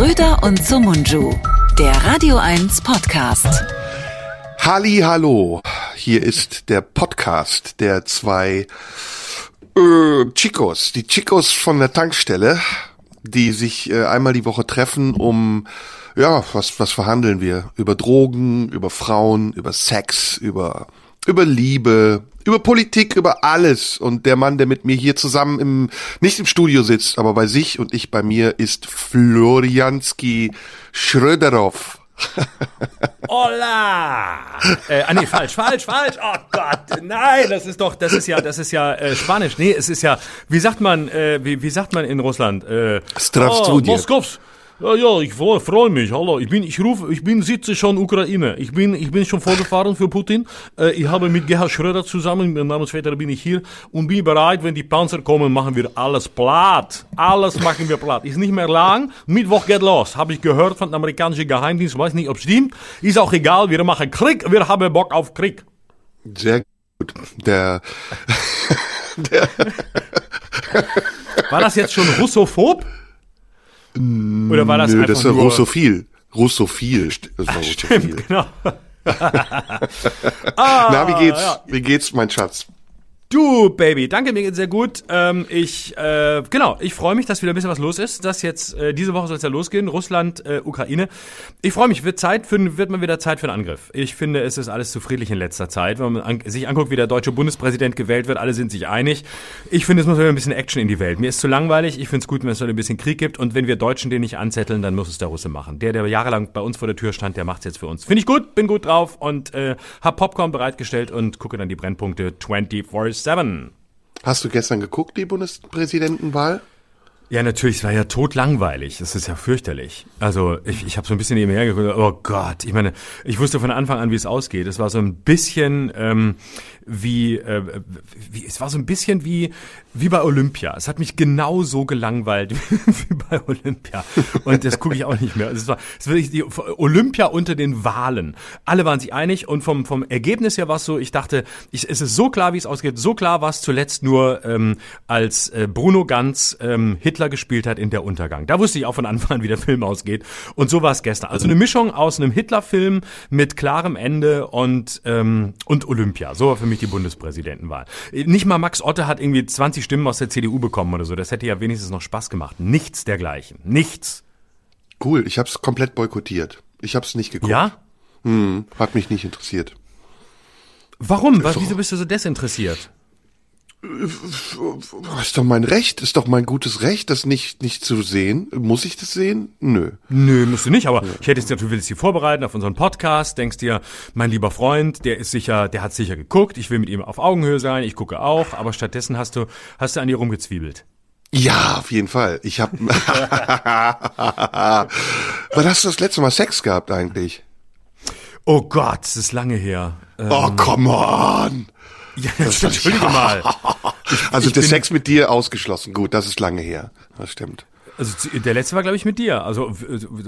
Schröder und Sumunju, der Radio 1 Podcast. Halli, hallo. Hier ist der Podcast der zwei äh, Chicos, die Chicos von der Tankstelle, die sich äh, einmal die Woche treffen, um ja, was was verhandeln wir über Drogen, über Frauen, über Sex, über über Liebe, über Politik, über alles. Und der Mann, der mit mir hier zusammen im, nicht im Studio sitzt, aber bei sich und ich bei mir, ist Florianski Schröderow. Hola! Äh, ah nee, falsch, falsch, falsch. Oh Gott, nein, das ist doch, das ist ja, das ist ja äh, Spanisch. Nee, es ist ja, wie sagt man, äh, wie, wie sagt man in Russland? Äh, Strafstudie. Oh, ja, ja, ich freue freu mich. Hallo, ich bin, ich rufe, ich bin, sitze schon Ukraine. Ich bin, ich bin schon vorgefahren für Putin. Äh, ich habe mit Gerhard Schröder zusammen, mit Namensvetter bin ich hier und bin bereit, wenn die Panzer kommen, machen wir alles platt. Alles machen wir platt. Ist nicht mehr lang. Mittwoch geht los. Habe ich gehört von dem amerikanischen Geheimdienst. Weiß nicht, ob stimmt. Ist auch egal. Wir machen Krieg. Wir haben Bock auf Krieg. Sehr gut. Der, der War das jetzt schon russophob? Oder war das Nö, einfach das ist ja nur... russophil. Russophil. Das war russophil. Stimmt, genau. Na, wie geht's? ja. Wie geht's, mein Schatz? Du, Baby, danke, mir geht's sehr gut. Ähm, ich, äh, genau, ich freue mich, dass wieder ein bisschen was los ist. Das jetzt, äh, diese Woche soll es ja losgehen. Russland, äh, Ukraine. Ich freue mich, wird Zeit für, wird mal wieder Zeit für einen Angriff. Ich finde, es ist alles zu friedlich in letzter Zeit. Wenn man an, sich anguckt, wie der deutsche Bundespräsident gewählt wird, alle sind sich einig. Ich finde, es muss wieder ein bisschen Action in die Welt. Mir ist zu langweilig. Ich finde es gut, wenn es ein bisschen Krieg gibt. Und wenn wir Deutschen den nicht anzetteln, dann muss es der Russe machen. Der, der jahrelang bei uns vor der Tür stand, der macht's jetzt für uns. Finde ich gut, bin gut drauf und äh, hab Popcorn bereitgestellt und gucke dann die Brennpunkte 24-7. Hast du gestern geguckt, die Bundespräsidentenwahl? Ja, natürlich, es war ja totlangweilig. Das ist ja fürchterlich. Also ich, ich habe so ein bisschen nebenher geguckt, oh Gott, ich meine, ich wusste von Anfang an, wie es ausgeht. Es war so ein bisschen ähm, wie, äh, wie, es war so ein bisschen wie, wie bei Olympia. Es hat mich genauso gelangweilt wie bei Olympia. Und das gucke ich auch nicht mehr. Also es war, es war die Olympia unter den Wahlen. Alle waren sich einig und vom, vom Ergebnis her war es so, ich dachte, ich, es ist so klar, wie es ausgeht. So klar war es zuletzt nur, ähm, als äh, Bruno Ganz ähm, Hitler gespielt hat in Der Untergang. Da wusste ich auch von Anfang an, wie der Film ausgeht. Und so war es gestern. Also eine Mischung aus einem Hitler-Film mit klarem Ende und, ähm, und Olympia. So war für mich die Bundespräsidentenwahl. Nicht mal Max Otte hat irgendwie 20 Stimmen aus der CDU bekommen oder so. Das hätte ja wenigstens noch Spaß gemacht. Nichts dergleichen. Nichts. Cool, ich hab's komplett boykottiert. Ich hab's nicht geguckt. Ja? Hm, hat mich nicht interessiert. Warum? Ist Wieso bist du so desinteressiert? Ist doch mein Recht, ist doch mein gutes Recht, das nicht, nicht zu sehen. Muss ich das sehen? Nö. Nö, musst du nicht, aber ich hätte jetzt natürlich, willst dich vorbereiten auf unseren Podcast, denkst dir, mein lieber Freund, der ist sicher, der hat sicher geguckt, ich will mit ihm auf Augenhöhe sein, ich gucke auch, aber stattdessen hast du, hast du an dir rumgezwiebelt. Ja, auf jeden Fall. Ich hab. Wann hast du das letzte Mal Sex gehabt eigentlich? Oh Gott, das ist lange her. Äh, Oh, come on! Ja, entschuldige mal. Also ich der Sex mit dir ausgeschlossen. Gut, das ist lange her. Das stimmt. Also der letzte war, glaube ich, mit dir. Also,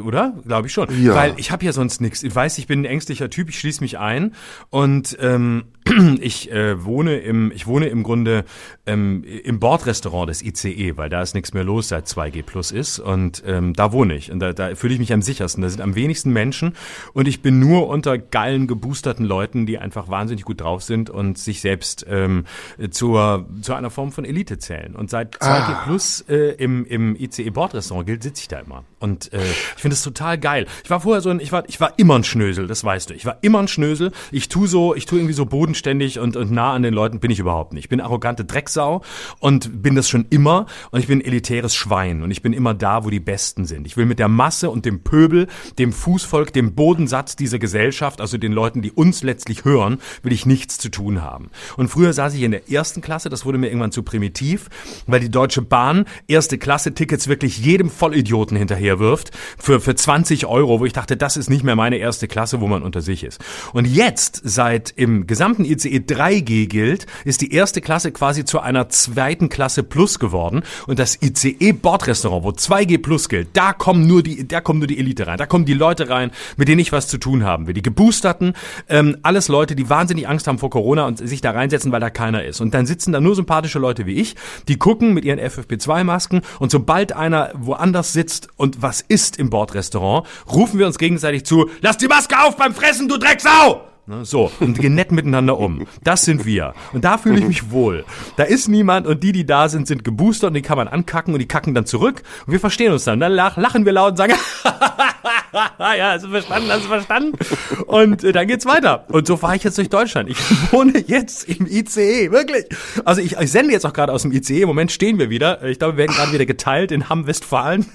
oder? Glaube ich schon. Ja. Weil ich habe ja sonst nichts. Ich weiß, ich bin ein ängstlicher Typ, ich schließe mich ein. Und ähm, ich äh, wohne im, ich wohne im Grunde ähm, im Bordrestaurant des ICE, weil da ist nichts mehr los, seit 2G Plus ist. Und ähm, da wohne ich. Und da, da fühle ich mich am sichersten. Da sind am wenigsten Menschen. Und ich bin nur unter geilen, geboosterten Leuten, die einfach wahnsinnig gut drauf sind und sich selbst ähm, zur, zu einer Form von Elite zählen. Und seit 2G Plus äh, im, im ICE Bordrestaurant gilt, sitze ich da immer. Und äh, ich finde das total geil. Ich war vorher so ein, ich war, ich war immer ein Schnösel, das weißt du. Ich war immer ein Schnösel. Ich tu so, ich tu irgendwie so bodenständig und, und nah an den Leuten bin ich überhaupt nicht. Ich bin arrogante Drecksau und bin das schon immer und ich bin elitäres Schwein und ich bin immer da, wo die Besten sind. Ich will mit der Masse und dem Pöbel, dem Fußvolk, dem Bodensatz dieser Gesellschaft, also den Leuten, die uns letztlich hören, will ich nichts zu tun haben. Und früher saß ich in der ersten Klasse, das wurde mir irgendwann zu primitiv, weil die Deutsche Bahn erste Klasse Tickets wirklich jedem Vollidioten hinterherwirft für, für 20 Euro, wo ich dachte, das ist nicht mehr meine erste Klasse, wo man unter sich ist. Und jetzt, seit im gesamten ICE 3G gilt, ist die erste Klasse quasi zu einer zweiten Klasse Plus geworden. Und das ICE Bordrestaurant, wo 2G Plus gilt, da kommen nur die, da kommen nur die Elite rein. Da kommen die Leute rein, mit denen ich was zu tun haben will. Die Geboosterten, ähm, alles Leute, die wahnsinnig Angst haben vor Corona und sich da reinsetzen, weil da keiner ist. Und dann sitzen da nur sympathische Leute wie ich, die gucken mit ihren FFP2-Masken und sobald einer einer woanders sitzt und was isst im Bordrestaurant, rufen wir uns gegenseitig zu, lass die Maske auf beim Fressen, du Drecksau! Ne, so, und gehen nett miteinander um. Das sind wir. Und da fühle ich mich wohl. Da ist niemand und die, die da sind, sind geboostert und die kann man ankacken und die kacken dann zurück. Und wir verstehen uns dann. Dann lachen wir laut und sagen, ja, hast du verstanden, hast du verstanden? Und äh, dann geht's weiter. Und so fahre ich jetzt durch Deutschland. Ich wohne jetzt im ICE, wirklich. Also ich, ich sende jetzt auch gerade aus dem ICE. Im Moment stehen wir wieder. Ich glaube, wir werden gerade wieder geteilt in Hamm-Westfalen.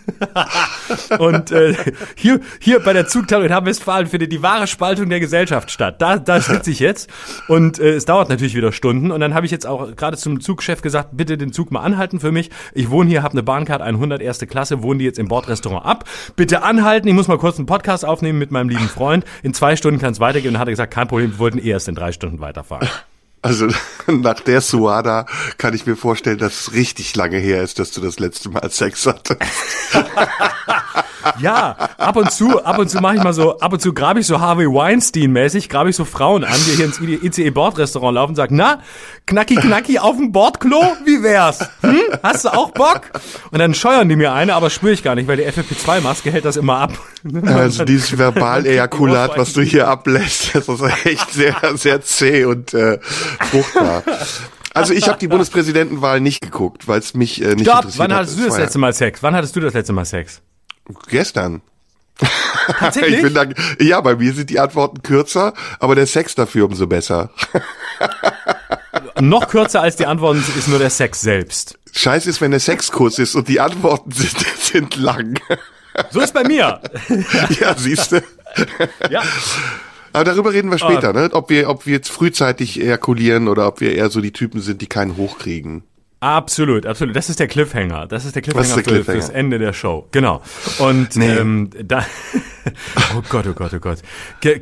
und äh, hier, hier bei der Zugteilung in Hamm-Westfalen findet die wahre Spaltung der Gesellschaft statt. Da, da sitze ich jetzt. Und äh, es dauert natürlich wieder Stunden. Und dann habe ich jetzt auch gerade zum Zugchef gesagt, bitte den Zug mal anhalten für mich. Ich wohne hier, habe eine Bahncard 100 erste Klasse, wohne die jetzt im Bordrestaurant ab. Bitte anhalten, ich muss mal kurz einen Podcast aufnehmen mit meinem lieben Freund. In zwei Stunden kann es weitergehen. Und hat er gesagt, kein Problem, wir wollten eh erst in drei Stunden weiterfahren. Also nach der Suada kann ich mir vorstellen, dass es richtig lange her ist, dass du das letzte Mal Sex hattest. Ja, ab und zu, ab und zu mache ich mal so, ab und zu grabe ich so Harvey Weinstein-mäßig, grabe ich so Frauen an, die hier ins ICE-Bordrestaurant laufen und sagen, na, knacki knacki auf dem Bordklo, wie wär's? Hm? Hast du auch Bock? Und dann scheuern die mir eine, aber spüre ich gar nicht, weil die FFP2-Maske hält das immer ab. Also dieses Verbal-Ejakulat, was du hier ablässt, das ist echt sehr, sehr zäh und äh, fruchtbar. Also ich habe die Bundespräsidentenwahl nicht geguckt, weil es mich äh, nicht Stopp, interessiert wann hat. hattest du das letzte Mal Sex? Wann hattest du das letzte Mal Sex? Gestern. Tatsächlich? Ich bin ja, bei mir sind die Antworten kürzer, aber der Sex dafür umso besser. Noch kürzer als die Antworten ist nur der Sex selbst. Scheiß ist, wenn der Sex kurz ist und die Antworten sind, sind lang. So ist bei mir. ja, siehst du. Ja. Aber darüber reden wir später, Ah. ne? Ob wir, ob wir jetzt frühzeitig ejakulieren oder ob wir eher so die Typen sind, die keinen hochkriegen. Absolut, absolut. Das ist der Cliffhanger. Das ist der Cliffhanger, Das ist der für, Cliffhanger. fürs Ende der Show. Genau. Und Nee. ähm, da. oh Gott, oh Gott, oh Gott.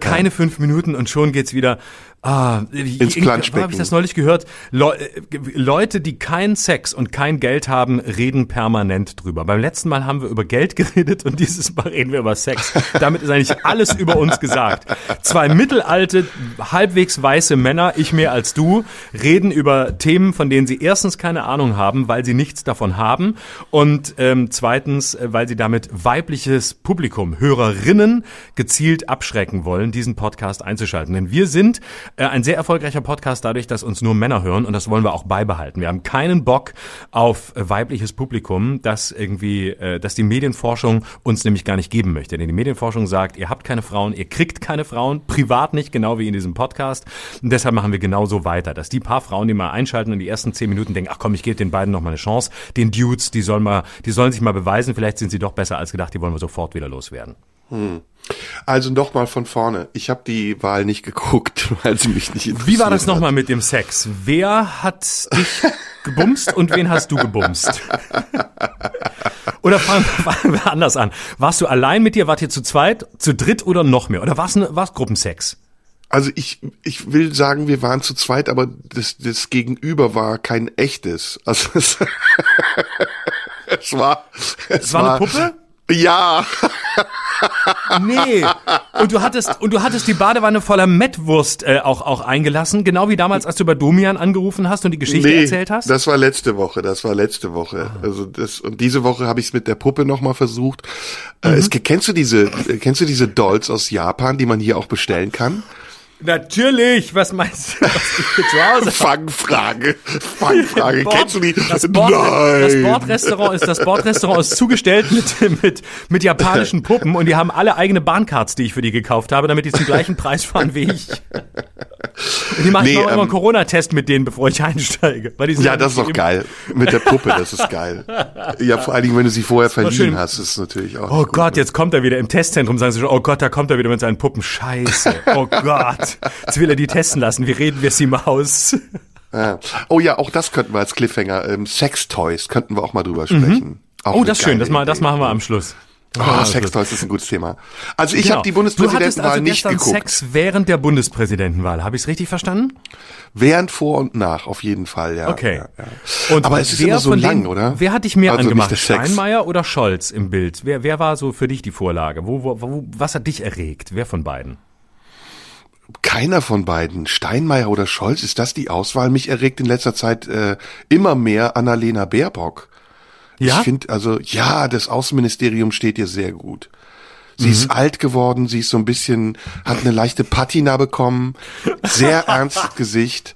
Keine fünf Minuten und schon geht's wieder. Ah, Ins Planschbecken. Habe ich das neulich gehört? Le äh, Leute, die keinen Sex und kein Geld haben, reden permanent drüber. Beim letzten Mal haben wir über Geld geredet und dieses Mal reden wir über Sex. Damit ist eigentlich alles über uns gesagt. Zwei mittelalte, halbwegs weiße Männer, ich mehr als du, reden über Themen, von denen sie erstens keine Ahnung haben, weil sie nichts davon haben und ähm, zweitens, äh, weil sie damit weibliches Publikum, Hörerinnen gezielt abschrecken wollen, diesen Podcast einzuschalten. Denn wir sind äh, ein sehr erfolgreicher Podcast dadurch, dass uns nur Männer hören und das wollen wir auch beibehalten. Wir haben keinen Bock auf äh, weibliches Publikum, das irgendwie, äh, dass die Medienforschung uns nämlich gar nicht geben möchte. Denn die Medienforschung sagt, ihr habt keine Frauen, ihr kriegt keine Frauen, privat nicht, genau wie in diesem Podcast. Und deshalb machen wir genauso weiter, dass die paar Frauen, die mal einschalten und die ersten zehn Minuten denken, ach komm, ich gebe den beiden noch mal eine Chance, den Dudes, die sollen mal, die sollen sich mal beweisen, vielleicht sind sie doch besser als gedacht, die wollen wir sofort wieder loswerden. Also nochmal von vorne. Ich habe die Wahl nicht geguckt, weil sie mich nicht interessiert Wie war das nochmal mit dem Sex? Wer hat dich gebumst und wen hast du gebumst? Oder fangen wir anders an. Warst du allein mit dir? Wart ihr zu zweit, zu dritt oder noch mehr? Oder war es Gruppensex? Also ich, ich will sagen, wir waren zu zweit, aber das, das Gegenüber war kein echtes. Also es, es war, es, Es war eine Puppe? Ja, Nee. Und du hattest und du hattest die Badewanne voller Mettwurst äh, auch auch eingelassen, genau wie damals, als du bei Domian angerufen hast und die Geschichte nee, erzählt hast. das war letzte Woche. Das war letzte Woche. Also das und diese Woche habe ich es mit der Puppe noch mal versucht. Äh, Mhm. es, kennst du diese, kennst du diese Dolls aus Japan, die man hier auch bestellen kann? Natürlich. Was meinst du, was ich hier zu Hause Fangfrage, Fangfrage. Bord- kennst du die? Das, Bord, das Nein. Bordrestaurant ist das Bordrestaurant ist zugestellt mit, mit mit japanischen Puppen und die haben alle eigene Bahncards, die ich für die gekauft habe, damit die zum gleichen Preis fahren wie ich. Und die machen Nee, auch immer ähm, einen Corona-Test mit denen, bevor ich einsteige. Weil die Ja, das ist doch geil. Mit der Puppe, das ist geil. Ja, vor allen Dingen, wenn du sie vorher verliehen hast, ist es natürlich auch. Oh gut. Gott, jetzt kommt er wieder im Testzentrum, sagen sie schon, oh Gott, da kommt er wieder mit seinen Puppen. Scheiße. Oh Gott. Jetzt will er die testen lassen. Wie reden wir sie mal aus? Ja. Oh ja, auch das könnten wir als Cliffhanger. Ähm, Sextoys könnten wir auch mal drüber sprechen. Auch Oh, das ist schön. Das, mal, das machen wir am Schluss. Oh, Schluss. Sextoys ist ein gutes Thema. Also ich Genau. habe die Bundespräsidentenwahl also nicht geguckt. Sex während der Bundespräsidentenwahl. Habe ich es richtig verstanden? Während, vor und nach, auf jeden Fall, ja. Okay. Ja, ja. Und Aber es ist immer so lang, denen- oder? Wer hat dich mehr Also angemacht? Steinmeier oder Scholz im Bild? Wer, wer war so für dich die Vorlage? Wo, wo, wo, was hat dich erregt? Wer von beiden? Keiner von beiden, Steinmeier oder Scholz, ist das die Auswahl? Mich erregt in letzter Zeit äh, immer mehr Annalena Baerbock. Ja? Ich finde, also, ja, das Außenministerium steht ihr sehr gut. Sie ist alt geworden, sie ist so ein bisschen, hat eine leichte Patina bekommen, sehr ernstes Gesicht.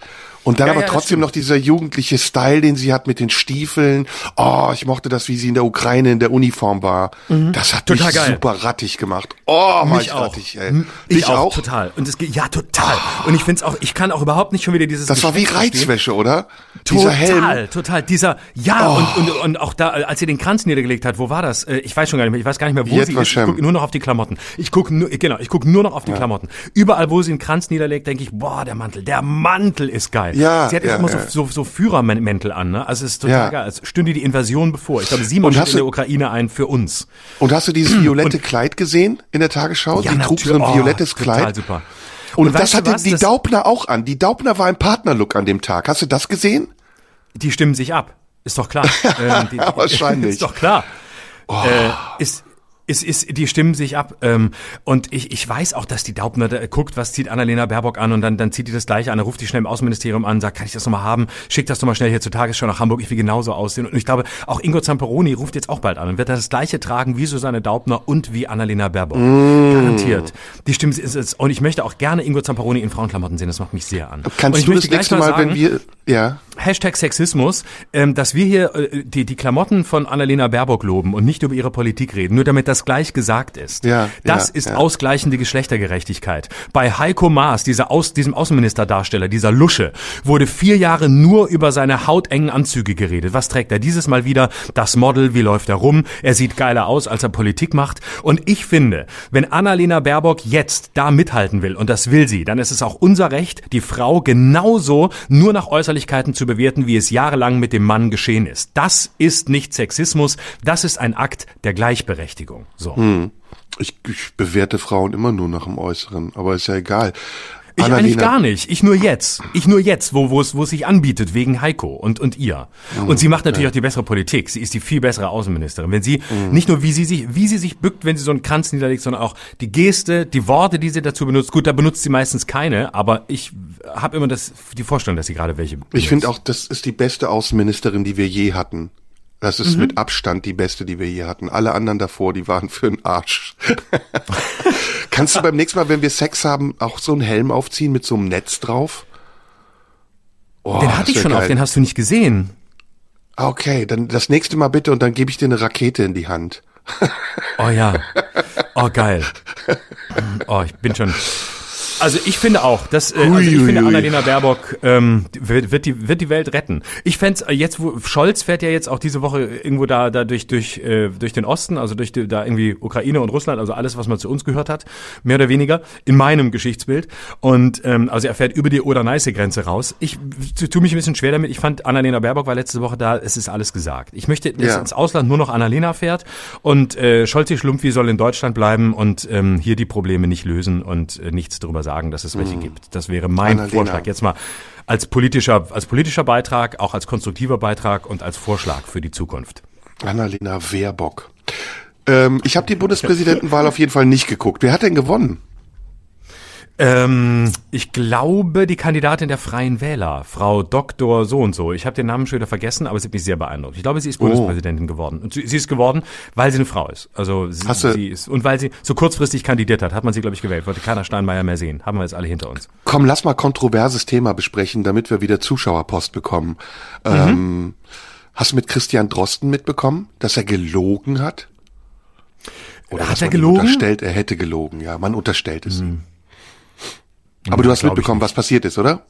Und dann Ja, aber ja, trotzdem noch dieser jugendliche Style, den sie hat mit den Stiefeln. Oh, ich mochte das, wie sie in der Ukraine in der Uniform war. Das hat Mhm. Total mich geil. super rattig gemacht. Oh, Mich ich auch. rattig, ey. M- Dich Ich auch, auch? total. Und es geht, ja, total. Und ich finde es auch, ich kann auch überhaupt nicht schon wieder dieses Das war wie verstehen. Reizwäsche, oder? Total, Dieser Helm. Oh. total. Dieser, ja, und, und, und auch da, als sie den Kranz niedergelegt hat, wo war das? Äh, Ich weiß schon gar nicht mehr, ich weiß gar nicht mehr, wo Yad sie ist. Ich gucke nur noch auf die Klamotten. Ich gucke nur, genau, ich gucke nur noch auf die Klamotten. Überall, wo sie den Kranz niederlegt, denke ich, boah, der Mantel, der Mantel ist geil. Ja, sie hat ja, immer ja. so, so, so Führermäntel an, ne? Also es ist total Ja. geil. Es stünde die Invasion bevor. Ich glaube, sie Und marschiert hast in der Ukraine ein für uns. Und hast du dieses violette Kleid gesehen in der Tagesschau? Ja, die trug so ein natürlich. Oh, violettes total Kleid. super. Und, Und das hatte was? die Das- Daubner auch an. Die Daubner war im Partnerlook an dem Tag. Hast du das gesehen? Die stimmen sich ab. Ist doch klar. ähm, die, Wahrscheinlich. Ist doch klar. Äh, ist, ist, ist, die stimmen sich ab. Ähm, und ich, ich weiß auch, dass die Daubner da guckt, was zieht Annalena Baerbock an und dann, dann zieht die das gleiche an, dann ruft die schnell im Außenministerium an, sagt, kann ich das nochmal haben? Schick das doch mal schnell hier zur Tagesschau nach Hamburg, ich will genauso aussehen. Und ich glaube, auch Ingo Zamperoni ruft jetzt auch bald an und wird das gleiche tragen wie Susanne Daubner und wie Annalena Baerbock. Garantiert. Die stimmen ist es. Und ich möchte auch gerne Ingo Zamperoni in Frauenklamotten sehen, das macht mich sehr an. Kannst ich du das nächste Mal, sagen, wenn wir, ja, Hashtag Sexismus, ähm, dass wir hier äh, die, die Klamotten von Annalena Baerbock loben und nicht über ihre Politik reden, nur damit das gleich gesagt ist. Ja, das ja, ist ja. ausgleichende Geschlechtergerechtigkeit. Bei Heiko Maas, dieser Aus, diesem Außenministerdarsteller, dieser Lusche, wurde vier Jahre nur über seine hautengen Anzüge geredet. Was trägt er dieses Mal wieder? Das Model, wie läuft er rum? Er sieht geiler aus, als er Politik macht. Und ich finde, wenn Annalena Baerbock jetzt da mithalten will, und das will sie, dann ist es auch unser Recht, die Frau genauso nur nach Äußerlichkeiten zu bewerten, wie es jahrelang mit dem Mann geschehen ist. Das ist nicht Sexismus, das ist ein Akt der Gleichberechtigung. So. ich, ich bewerte Frauen immer nur nach dem Äußeren, aber ist ja egal. Ich eigentlich Annalena- gar nicht. Ich nur jetzt. Ich nur jetzt, wo, wo es, wo es sich anbietet, wegen Heiko und, und ihr. Und sie macht natürlich auch die bessere Politik. Sie ist die viel bessere Außenministerin. Wenn sie, nicht nur wie sie sich, wie sie sich bückt, wenn sie so einen Kranz niederlegt, sondern auch die Geste, die Worte, die sie dazu benutzt. Gut, da benutzt sie meistens keine, aber ich habe immer das, die Vorstellung, dass sie gerade welche benutzt. Ich finde auch, das ist die beste Außenministerin, die wir je hatten. Das ist mit Abstand die beste, die wir je hatten. Alle anderen davor, die waren für den Arsch. Kannst du beim nächsten Mal, wenn wir Sex haben, auch so einen Helm aufziehen mit so einem Netz drauf? Oh, Den hatte ich schon geil. auf, den hast du nicht gesehen. Ah, Okay, dann das nächste Mal bitte und dann gebe ich dir eine Rakete in die Hand. Oh ja. Oh geil. Oh, ich bin schon. Also ich finde auch, dass äh, also ich finde. Annalena Baerbock ähm, wird, wird die wird die Welt retten. Ich fänd's äh, jetzt, wo Scholz fährt ja jetzt auch diese Woche irgendwo da da durch durch äh, durch den Osten, also durch die, da irgendwie Ukraine und Russland, also alles, was man zu uns gehört hat, mehr oder weniger in meinem Geschichtsbild. Und ähm, also er fährt über die Oder-Neiße-Grenze raus. Ich tu- tue mich ein bisschen schwer damit. Ich fand Annalena Baerbock war letzte Woche da. Es ist alles gesagt. Ich möchte, dass Ja. ins Ausland nur noch Annalena fährt und äh, Scholz Schlumpfi soll in Deutschland bleiben und ähm, hier die Probleme nicht lösen und äh, nichts darüber sagen, dass es welche gibt. Das wäre mein Annalena. Vorschlag. Jetzt mal als politischer, als politischer Beitrag, auch als konstruktiver Beitrag und als Vorschlag für die Zukunft. Annalena Wehrbock. Ähm, ich habe die Bundespräsidentenwahl auf jeden Fall nicht geguckt. Wer hat denn gewonnen? Ähm, ich glaube, die Kandidatin der Freien Wähler, Frau Dr. so und so. Ich habe den Namen schon wieder vergessen, aber sie hat mich sehr beeindruckt. Ich glaube, sie ist Bundespräsidentin geworden. Und sie, sie ist geworden, weil sie eine Frau ist. Also sie, sie ist und weil sie so kurzfristig kandidiert hat, hat man sie glaube ich gewählt. Wollte keiner Steinmeier mehr sehen. Haben wir jetzt alle hinter uns. Komm, lass mal kontroverses Thema besprechen, damit wir wieder Zuschauerpost bekommen. Ähm, hast du mit Christian Drosten mitbekommen, dass er gelogen hat? Oder Hat er gelogen? Unterstellt, er hätte gelogen, ja. Man unterstellt es ihm. Aber du hast mitbekommen, was passiert ist, oder?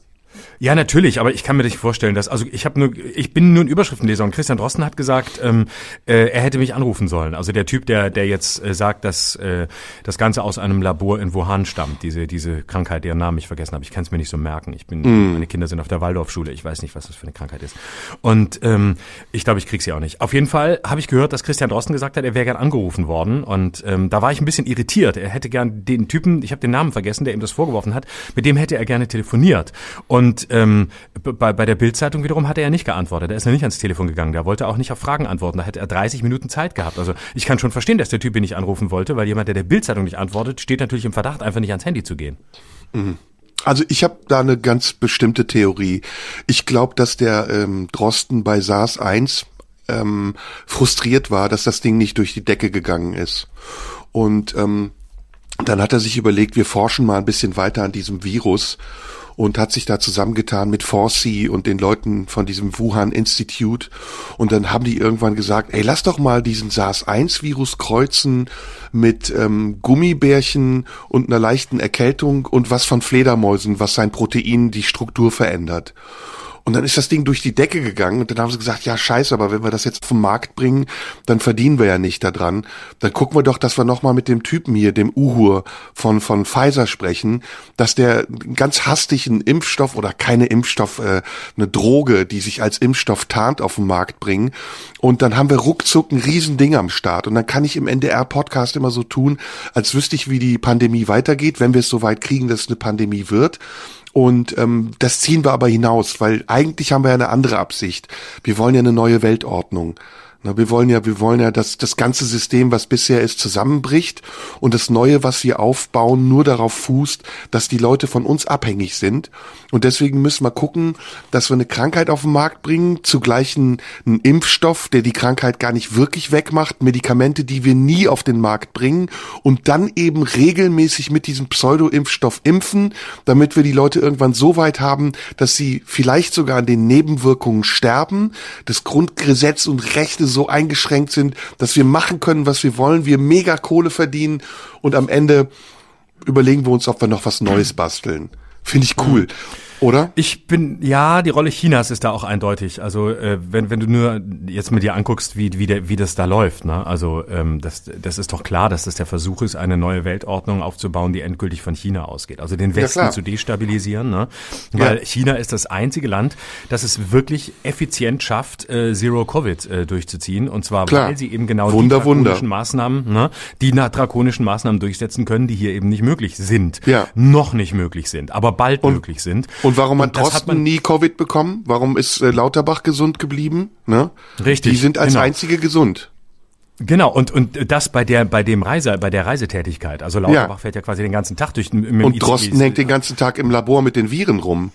Ja, natürlich, aber ich kann mir nicht vorstellen, dass also ich habe nur ich bin nur ein Überschriftenleser und Christian Drosten hat gesagt, ähm, äh, er hätte mich anrufen sollen. Also der Typ, der der jetzt äh, sagt, dass äh, das Ganze aus einem Labor in Wuhan stammt, diese diese Krankheit, deren Namen ich vergessen habe. Ich kann es mir nicht so merken. Ich bin meine Kinder sind auf der Waldorfschule. Ich weiß nicht, was das für eine Krankheit ist. Und ähm, ich glaube, ich krieg sie auch nicht. Auf jeden Fall habe ich gehört, dass Christian Drosten gesagt hat, er wäre gern angerufen worden und ähm, da war ich ein bisschen irritiert. Er hätte gern den Typen, ich habe den Namen vergessen, der ihm das vorgeworfen hat, mit dem hätte er gerne telefoniert. Und ähm, b- bei, bei der Bildzeitung wiederum hat er ja nicht geantwortet. Er ist ja nicht ans Telefon gegangen. Der wollte auch nicht auf Fragen antworten. Da hätte er 30 Minuten Zeit gehabt. Also ich kann schon verstehen, dass der Typ ihn nicht anrufen wollte, weil jemand, der der Bildzeitung nicht antwortet, steht natürlich im Verdacht, einfach nicht ans Handy zu gehen. Also ich habe da eine ganz bestimmte Theorie. Ich glaube, dass der ähm, Drosten bei SARS 1 ähm, frustriert war, dass das Ding nicht durch die Decke gegangen ist. Und ähm, dann hat er sich überlegt, wir forschen mal ein bisschen weiter an diesem Virus und hat sich da zusammengetan mit Forsey und den Leuten von diesem Wuhan Institute. Und dann haben die irgendwann gesagt, ey, lass doch mal diesen SARS-1-Virus kreuzen mit ähm, Gummibärchen und einer leichten Erkältung und was von Fledermäusen, was sein Protein die Struktur verändert. Und dann ist das Ding durch die Decke gegangen und dann haben sie gesagt, ja scheiße, aber wenn wir das jetzt vom Markt bringen, dann verdienen wir ja nicht daran. Dann gucken wir doch, dass wir nochmal mit dem Typen hier, dem Uhur von, von Pfizer sprechen, dass der ganz hastigen Impfstoff oder keine Impfstoff, äh, eine Droge, die sich als Impfstoff tarnt, auf den Markt bringen. Und dann haben wir ruckzuck ein Riesending am Start. Und dann kann ich im NDR-Podcast immer so tun, als wüsste ich, wie die Pandemie weitergeht, wenn wir es so weit kriegen, dass es eine Pandemie wird. Und ähm, das ziehen wir aber hinaus, weil eigentlich haben wir ja eine andere Absicht. Wir wollen ja eine neue Weltordnung. Na, wir wollen ja, wir wollen ja, dass das ganze System, was bisher ist, zusammenbricht und das Neue, was wir aufbauen, nur darauf fußt, dass die Leute von uns abhängig sind. Und deswegen müssen wir gucken, dass wir eine Krankheit auf den Markt bringen, zugleich einen, einen Impfstoff, der die Krankheit gar nicht wirklich wegmacht, Medikamente, die wir nie auf den Markt bringen und dann eben regelmäßig mit diesem Pseudo-Impfstoff impfen, damit wir die Leute irgendwann so weit haben, dass sie vielleicht sogar an den Nebenwirkungen sterben, das Grundgesetz und Rechte so eingeschränkt sind, dass wir machen können, was wir wollen, wir mega Kohle verdienen und am Ende überlegen wir uns, ob wir noch was Neues basteln. Finde ich cool. Oder? Ich bin, ja, die Rolle Chinas ist da auch eindeutig. Also äh, wenn, wenn du nur jetzt mit dir anguckst, wie, wie, der, wie das da läuft, ne? also ähm, das, das ist doch klar, dass das der Versuch ist, eine neue Weltordnung aufzubauen, die endgültig von China ausgeht. Also den Westen ja, zu destabilisieren. Ne? Weil ja. China ist das einzige Land, das es wirklich effizient schafft, äh, Zero Covid äh, durchzuziehen. Und zwar, klar. weil sie eben genau Wunder, die drakonischen Wunder. Maßnahmen, ne? die drakonischen Maßnahmen durchsetzen können, die hier eben nicht möglich sind. Ja. Noch nicht möglich sind, aber bald und, möglich sind. Und warum hat Drosten nie Covid bekommen? Warum ist äh, Lauterbach gesund geblieben? Ne? Richtig. Die sind als genau. einzige gesund. Genau, und, und das bei der, bei dem Reise, bei der Reisetätigkeit. Also Lauterbach ja. fährt ja quasi den ganzen Tag durch. Mit und Drosten hängt den ganzen Tag im Labor mit den Viren rum.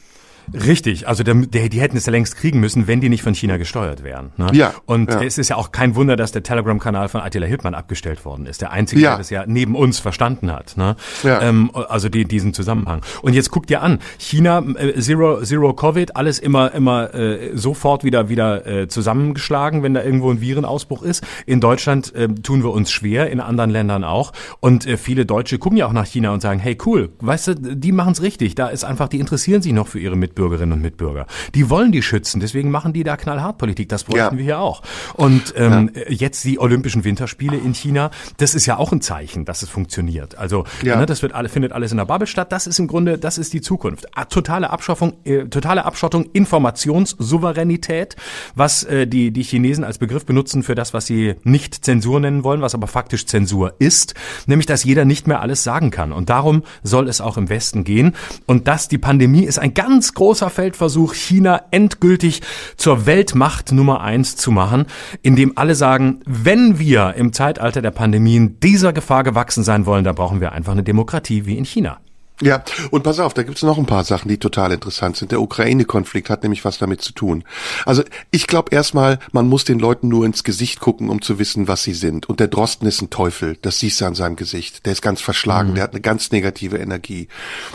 Richtig, also der, der, die hätten es ja längst kriegen müssen, wenn die nicht von China gesteuert wären. Ne? Ja. Und ja. es ist ja auch kein Wunder, dass der Telegram-Kanal von Attila Hildmann abgestellt worden ist. Der einzige, ja. der das ja neben uns verstanden hat. Ne? Ja. Ähm, also die, diesen Zusammenhang. Und jetzt guck dir an, China äh, Zero Zero Covid, alles immer immer äh, sofort wieder wieder äh, zusammengeschlagen, wenn da irgendwo ein Virenausbruch ist. In Deutschland äh, tun wir uns schwer, in anderen Ländern auch. Und äh, viele Deutsche gucken ja auch nach China und sagen, hey cool, weißt du, die machen es richtig. Da ist einfach, die interessieren sich noch für ihre Mitbürger. Mitbürgerinnen und Mitbürger. Die wollen die schützen, deswegen machen die da knallhart Politik. Das bräuchten ja. wir hier auch. Und ähm, ja. jetzt die Olympischen Winterspiele in China, das ist ja auch ein Zeichen, dass es funktioniert. Also ja. ne, das wird alle, findet alles in der Bubble statt. Das ist im Grunde, das ist die Zukunft. Totale Abschaffung, äh, totale Abschottung, Informationssouveränität, was äh, die die Chinesen als Begriff benutzen für das, was sie nicht Zensur nennen wollen, was aber faktisch Zensur ist, nämlich dass jeder nicht mehr alles sagen kann. Und darum soll es auch im Westen gehen. Und das, die Pandemie ist ein ganz großes großer Feldversuch, China endgültig zur Weltmacht Nummer eins zu machen, in dem alle sagen, wenn wir im Zeitalter der Pandemien dieser Gefahr gewachsen sein wollen, da brauchen wir einfach eine Demokratie wie in China. Ja, und pass auf, da gibt's noch ein paar Sachen, die total interessant sind. Der Ukraine-Konflikt hat nämlich was damit zu tun. Also ich glaube erstmal, man muss den Leuten nur ins Gesicht gucken, um zu wissen, was sie sind. Und der Drosten ist ein Teufel, das siehst du an seinem Gesicht. Der ist ganz verschlagen, mhm. der hat eine ganz negative Energie.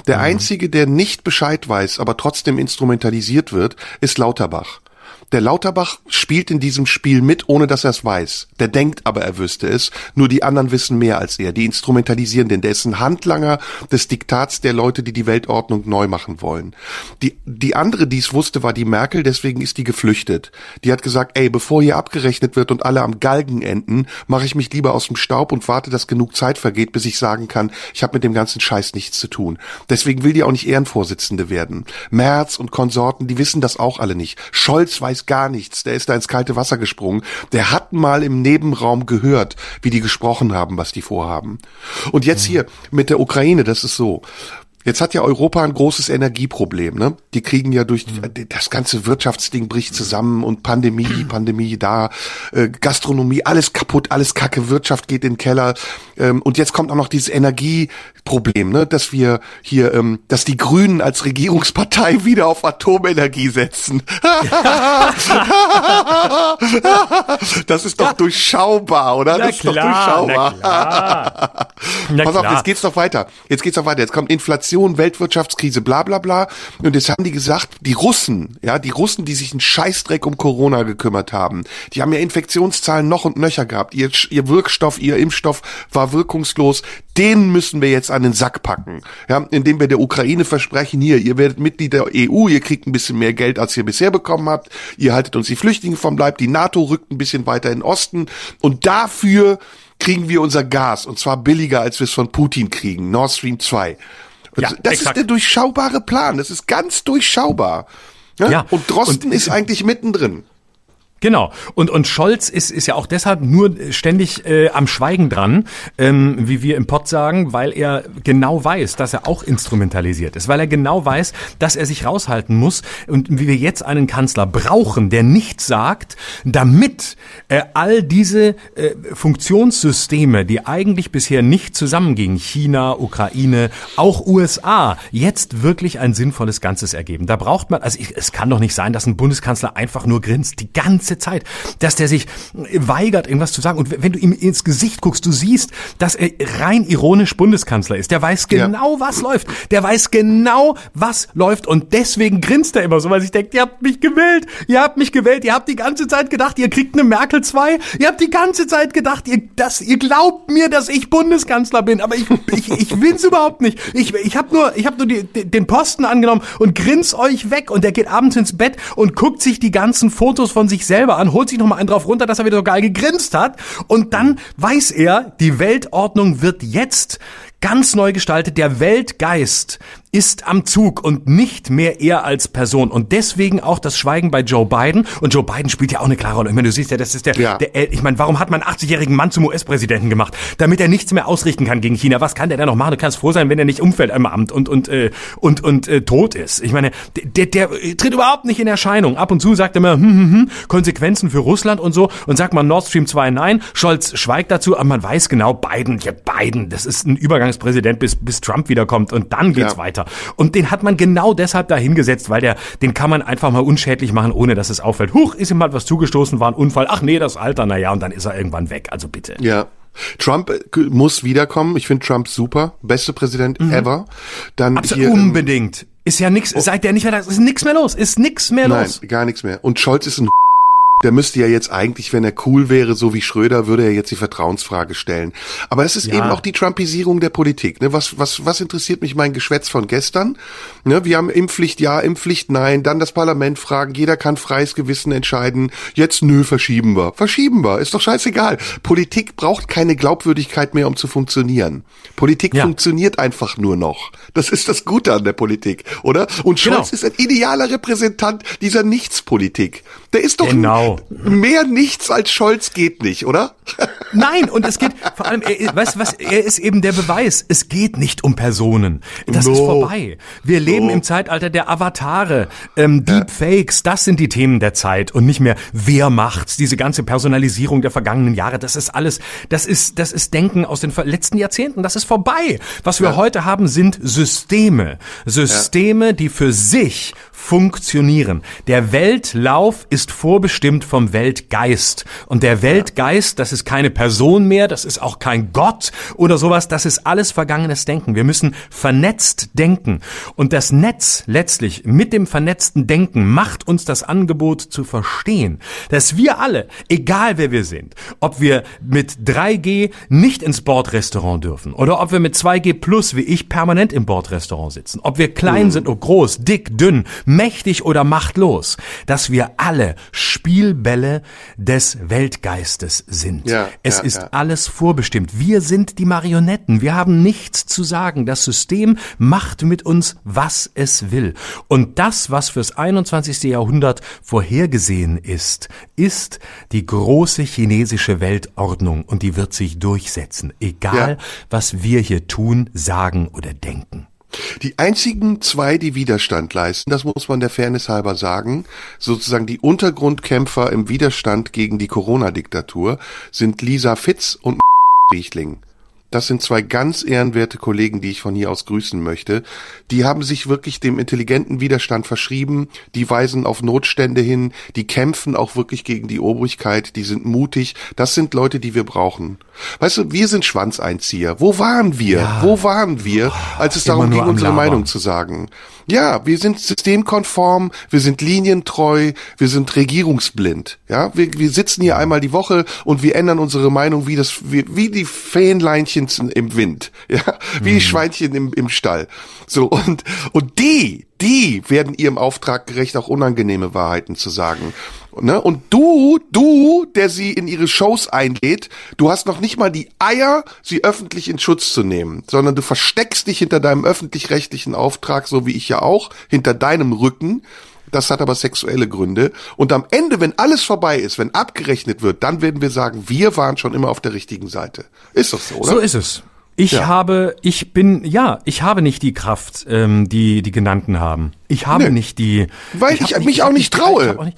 Der mhm. Einzige, der nicht Bescheid weiß, aber trotzdem instrumentalisiert wird, ist Lauterbach. Der Lauterbach spielt in diesem Spiel mit, ohne dass er es weiß. Der denkt aber, er wüsste es. Nur die anderen wissen mehr als er. Die instrumentalisieren den. Der ist ein Handlanger des Diktats der Leute, die die Weltordnung neu machen wollen. Die, die andere, die es wusste, war die Merkel. Deswegen ist die geflüchtet. Die hat gesagt, ey, bevor hier abgerechnet wird und alle am Galgen enden, mache ich mich lieber aus dem Staub und warte, dass genug Zeit vergeht, bis ich sagen kann, ich habe mit dem ganzen Scheiß nichts zu tun. Deswegen will die auch nicht Ehrenvorsitzende werden. Merz und Konsorten, die wissen das auch alle nicht. Scholz weiß weiß gar nichts. Der ist da ins kalte Wasser gesprungen. Der hat mal im Nebenraum gehört, wie die gesprochen haben, was die vorhaben. Und jetzt hier mit der Ukraine, das ist so. Jetzt hat ja Europa ein großes Energieproblem, ne? Die kriegen ja durch mhm. das ganze Wirtschaftsding bricht zusammen und Pandemie, Pandemie da, äh, Gastronomie, alles kaputt, alles Kacke, Wirtschaft geht in den Keller. Ähm, und jetzt kommt auch noch dieses Energieproblem, ne? Dass wir hier, ähm, dass die Grünen als Regierungspartei wieder auf Atomenergie setzen. das ist doch durchschaubar, oder? Na das ist klar, doch durchschaubar. Na klar. Na Pass auf, jetzt geht's doch weiter. Jetzt geht's doch weiter. Jetzt kommt Inflation, Weltwirtschaftskrise, bla bla bla. Und jetzt haben die gesagt, die Russen, ja, die Russen, die sich einen Scheißdreck um Corona gekümmert haben, die haben ja Infektionszahlen noch und nöcher gehabt. Ihr, ihr Wirkstoff, ihr Impfstoff war wirkungslos. Den müssen wir jetzt an den Sack packen. Ja, indem wir der Ukraine versprechen, hier, ihr werdet Mitglied der EU, ihr kriegt ein bisschen mehr Geld, als ihr bisher bekommen habt. Ihr haltet uns die Flüchtlinge vom Leib. Die NATO rückt ein bisschen weiter in den Osten. Und dafür kriegen wir unser Gas. Und zwar billiger, als wir es von Putin kriegen. Nord Stream 2. Und ja, das exakt. ist der durchschaubare Plan. Das ist ganz durchschaubar. Ja? ja. Und Drosten und, ist eigentlich mittendrin. Genau. Und, und Scholz ist, ist ja auch deshalb nur ständig äh, am Schweigen dran, ähm, wie wir im Pott sagen, weil er genau weiß, dass er auch instrumentalisiert ist, weil er genau weiß, dass er sich raushalten muss und wie wir jetzt einen Kanzler brauchen, der nichts sagt, damit äh, all diese äh, Funktionssysteme, die eigentlich bisher nicht zusammengingen, China, Ukraine, auch USA, jetzt wirklich ein sinnvolles Ganzes ergeben. Da braucht man, also ich, es kann doch nicht sein, dass ein Bundeskanzler einfach nur grinst, die ganze ganze Zeit, dass der sich weigert, irgendwas zu sagen. Und wenn du ihm ins Gesicht guckst, du siehst, dass er rein ironisch Bundeskanzler ist. Der weiß genau, ja. was läuft. Der weiß genau, was läuft. Und deswegen grinst er immer so, weil sich denkt, ihr habt mich gewählt. Ihr habt mich gewählt. Ihr habt die ganze Zeit gedacht, ihr kriegt eine Merkel 2. Ihr habt die ganze Zeit gedacht, ihr, dass, ihr glaubt mir, dass ich Bundeskanzler bin. Aber ich, ich, ich will's überhaupt nicht. Ich, ich habe nur, ich hab nur die, den Posten angenommen und grins euch weg. Und der geht abends ins Bett und guckt sich die ganzen Fotos von sich selbst selber an, holt sich noch mal einen drauf runter, dass er wieder so geil gegrinst hat und dann weiß er, die Weltordnung wird jetzt ganz neu gestaltet. Der Weltgeist ist am Zug und nicht mehr er als Person. Und deswegen auch das Schweigen bei Joe Biden. Und Joe Biden spielt ja auch eine klare Rolle. Ich meine, du siehst ja, das ist der, ja. der ich meine, warum hat man einen 80-jährigen Mann zum US-Präsidenten gemacht? Damit er nichts mehr ausrichten kann gegen China. Was kann der da noch machen? Du kannst froh sein, wenn er nicht umfällt im Amt und, und, äh, und, und äh, tot ist. Ich meine, der, der tritt überhaupt nicht in Erscheinung. Ab und zu sagt er mal, hm, hm, hm, Konsequenzen für Russland und so. Und sagt man Nord Stream 2 nein. Scholz schweigt dazu, aber man weiß genau, Biden, ja, Biden, das ist ein Übergangspräsident, bis, bis Trump wiederkommt. Und dann geht's ja. weiter weiter. Und den hat man genau deshalb da hingesetzt, weil der, den kann man einfach mal unschädlich machen, ohne dass es auffällt. Huch, ist ihm mal was zugestoßen, war ein Unfall. Ach nee, das Alter, na ja, und dann ist er irgendwann weg. Also bitte. Ja. Trump äh, muss wiederkommen. Ich finde Trump super. Beste Präsident mhm. ever. Dann Absolut, hier, unbedingt. Ist ja nix, oh. seit der nicht mehr da ist, ist nix mehr los. Ist nix mehr los. Nein, gar nichts mehr. Und Scholz ist ein der müsste ja jetzt eigentlich, wenn er cool wäre, so wie Schröder, würde er jetzt die Vertrauensfrage stellen. Aber es ist ja. eben auch die Trumpisierung der Politik. Ne? Was, was, was interessiert mich mein Geschwätz von gestern? Ne? Wir haben Impfpflicht ja, Impfpflicht nein, dann das Parlament fragen, jeder kann freies Gewissen entscheiden. Jetzt nö, verschieben wir. Verschieben wir, ist doch scheißegal. Politik braucht keine Glaubwürdigkeit mehr, um zu funktionieren. Politik ja. funktioniert einfach nur noch. Das ist das Gute an der Politik, oder? Und genau. Scholz genau. ist ein idealer Repräsentant dieser Nichtspolitik. Der ist doch genau. mehr nichts als Scholz geht nicht, oder? Nein, und es geht vor allem, er, weißt was, er ist eben der Beweis. Es geht nicht um Personen. Das no. ist vorbei. Wir leben no. im Zeitalter der Avatare, ähm, Deepfakes. Das sind die Themen der Zeit und nicht mehr wer macht's. Diese ganze Personalisierung der vergangenen Jahre. Das ist alles. Das ist, das ist Denken aus den letzten Jahrzehnten. Das ist vorbei. Was wir ja. heute haben, sind Systeme. Systeme, ja. die für sich funktionieren. Der Weltlauf ist vorbestimmt vom Weltgeist. Und der Weltgeist, das ist keine Person mehr, das ist auch kein Gott oder sowas, das ist alles vergangenes Denken. Wir müssen vernetzt denken. Und das Netz letztlich mit dem vernetzten Denken macht uns das Angebot zu verstehen, dass wir alle, egal wer wir sind, ob wir mit 3G nicht ins Bordrestaurant dürfen oder ob wir mit 2G plus wie ich permanent im Bordrestaurant sitzen, ob wir klein mhm. sind oder groß, dick, dünn, mächtig oder machtlos, dass wir alle Spielbälle des Weltgeistes sind. Ja, es ja, ist ja. alles vorbestimmt. Wir sind die Marionetten. Wir haben nichts zu sagen. Das System macht mit uns, was es will. Und das, was fürs 21. Jahrhundert vorhergesehen ist, ist die große chinesische Weltordnung und die wird sich durchsetzen, egal was wir hier tun, sagen oder denken. Die einzigen zwei, die Widerstand leisten, das muss man der Fairness halber sagen, sozusagen die Untergrundkämpfer im Widerstand gegen die Corona-Diktatur, sind Lisa Fitz und Richtling. Das sind zwei ganz ehrenwerte Kollegen, die ich von hier aus grüßen möchte. Die haben sich wirklich dem intelligenten Widerstand verschrieben. Die weisen auf Notstände hin. Die kämpfen auch wirklich gegen die Obrigkeit. Die sind mutig. Das sind Leute, die wir brauchen. Weißt du, wir sind Schwanzeinzieher. Wo waren wir? Ja. Wo waren wir, als es darum ging, unsere Meinung zu sagen? Ja, wir sind systemkonform, wir sind linientreu, wir sind regierungsblind. Ja, wir, wir sitzen hier einmal die Woche und wir ändern unsere Meinung wie das, wie, wie die Fähnleinchen im Wind. Ja, wie mhm. Schweinchen im, im Stall. So, und, und die, die werden ihrem Auftrag gerecht, auch unangenehme Wahrheiten zu sagen. Ne? Und du, du, der sie in ihre Shows einlädt, du hast noch nicht mal die Eier, sie öffentlich in Schutz zu nehmen, sondern du versteckst dich hinter deinem öffentlich-rechtlichen Auftrag, so wie ich ja auch, hinter deinem Rücken. Das hat aber sexuelle Gründe. Und am Ende, wenn alles vorbei ist, wenn abgerechnet wird, dann werden wir sagen, wir waren schon immer auf der richtigen Seite. Ist doch so, oder? So ist es. Ich ja. habe, ich bin, ja, ich habe nicht die Kraft, ähm, die die genannten haben. Ich habe nee. nicht die. Weil ich, ich mich auch nicht traue.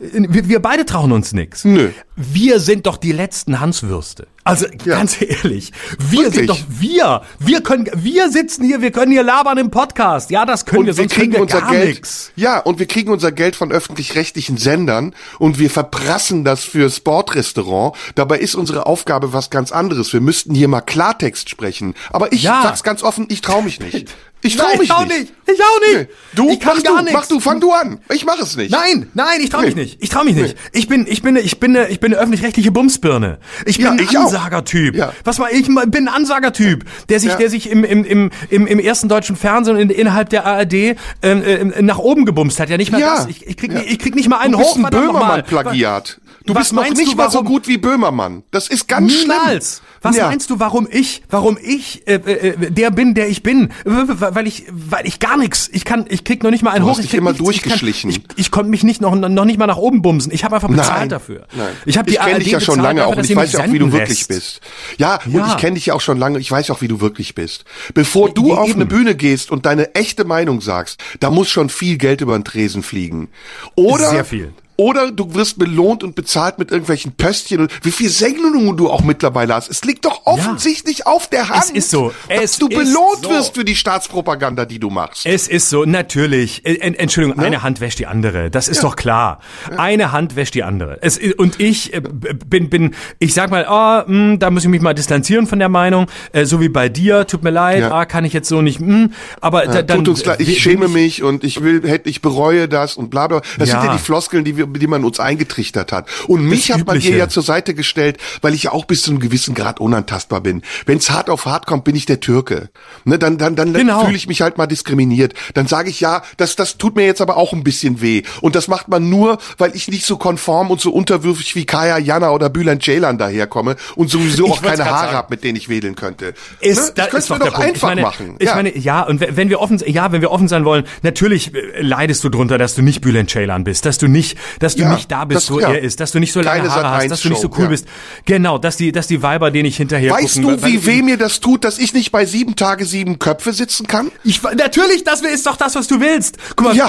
Wir, wir beide trauen uns nix. Nö. Wir sind doch die letzten Hanswürste. Also ja. ganz ehrlich, wir Wirklich? sind doch wir. Wir können, wir sitzen hier, wir können hier labern im Podcast. Ja, das können und wir, sonst wir kriegen wir unser Geld. Nix. Ja, und wir kriegen unser Geld von öffentlich-rechtlichen Sendern und wir verprassen das für Sportrestaurant. Dabei ist unsere Aufgabe was ganz anderes. Wir müssten hier mal Klartext sprechen. Aber ich ja. sag's ganz offen, ich traue mich nicht. Ich trau mich auch nicht. Ich auch nicht. Nee. Du ich kann gar nicht. Mach du, fang du an. Ich mach es nicht. Nein, nein, ich trau nee. mich nicht. Ich trau mich nicht. Nee. Ich bin, ich bin, ich bin, ich bin eine öffentlich-rechtliche Bumsbirne. Ich bin ja, ein Ansagertyp. Ja. Was war ich? bin ein Ansagertyp, der sich, ja. der sich im, im, im, im, im ersten deutschen Fernsehen in, innerhalb der ARD ähm, äh, nach oben gebumst hat. Ja, nicht mal ja. das. Ich, ich, krieg, ich krieg nicht mal einen du bist hoch. Ein Böhmermann-Plagiat. Du Was bist noch nicht du, mal so gut wie Böhmermann. Das ist ganz Niemals. schlimm. Was ja. meinst du, warum ich, warum ich äh, äh, der bin, der ich bin? Weil ich, weil ich gar nichts. Ich kann, ich krieg noch nicht mal einen du hoch. Hast ich dich immer nichts. durchgeschlichen. Ich, kann, ich, ich konnte mich nicht noch noch nicht mal nach oben bumsen. Ich habe einfach bezahlt Nein. dafür. Nein. Ich habe die ich kenne dich ja schon lange auch und ich weiß ja auch, wie du wirklich bist. Ja, ja. und ich kenne dich ja auch schon lange. Ich weiß auch, wie du wirklich bist. Bevor du ja, auf eben. eine Bühne gehst und deine echte Meinung sagst, da muss schon viel Geld über den Tresen fliegen. Oder sehr viel. Oder du wirst belohnt und bezahlt mit irgendwelchen Pöstchen und wie viel Sendungen du auch mittlerweile hast. Es liegt doch offensichtlich ja. auf der Hand, es ist so. Es dass du belohnt so. wirst für die Staatspropaganda, die du machst. Es ist so, natürlich. Äh, Entschuldigung, ja? eine Hand wäscht die andere. Das ist ja. doch klar. Eine Hand wäscht die andere. Es, und ich äh, bin, bin, ich sag mal, oh, mh, da muss ich mich mal distanzieren von der Meinung. Äh, so wie bei dir, tut mir leid, ah, kann ich jetzt so nicht, mh, aber da, dann. Tut uns leid, ich schäme ich, mich und ich will, hätte, ich bereue das und bla bla. Das sind ja die Floskeln, die wir die man uns eingetrichtert hat. Und mich hat man hier ja zur Seite gestellt, weil ich ja auch bis zu einem gewissen Grad unantastbar bin. Wenn es hart auf hart kommt, bin ich der Türke. Ne, dann dann, dann genau. fühle ich mich halt mal diskriminiert. Dann sage ich ja, das, das tut mir jetzt aber auch ein bisschen weh. Und das macht man nur, weil ich nicht so konform und so unterwürfig wie Kaya Jana oder Bülent Ceylan daherkomme und sowieso auch keine Haare habe, mit denen ich wedeln könnte. Ist, ne? Das ist mir doch einfach ich meine, machen. Ich ja. meine, ja, und wenn wir offen, ja, wenn wir offen sein wollen, natürlich äh, leidest du drunter, dass du nicht Bülent Ceylan bist, dass du nicht, dass du ja, nicht da bist, wo er ist, dass du nicht so lange Haare hast, dass du nicht so cool bist. Genau, dass die, dass die Weiber, denen ich hinterher Weißt gucken, du, wie weh mir das tut, dass ich nicht bei sieben Tage sieben Köpfe sitzen kann? Ich, natürlich, das ist doch das, was du willst. Guck mal, ja.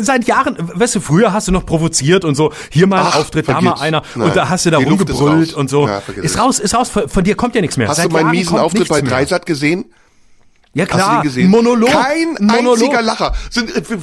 seit Jahren, weißt du, früher hast du noch provoziert und so, hier mal ein Auftritt, da mal einer Nein. und da hast du da rumgebrüllt und so. Ja, ist raus, ist raus, von dir kommt ja nichts mehr. Hast seit du meinen miesen Auftritt bei Dreisat gesehen? Ja klar, Hast du den gesehen? Monolog. Kein Monolog. einziger Lacher.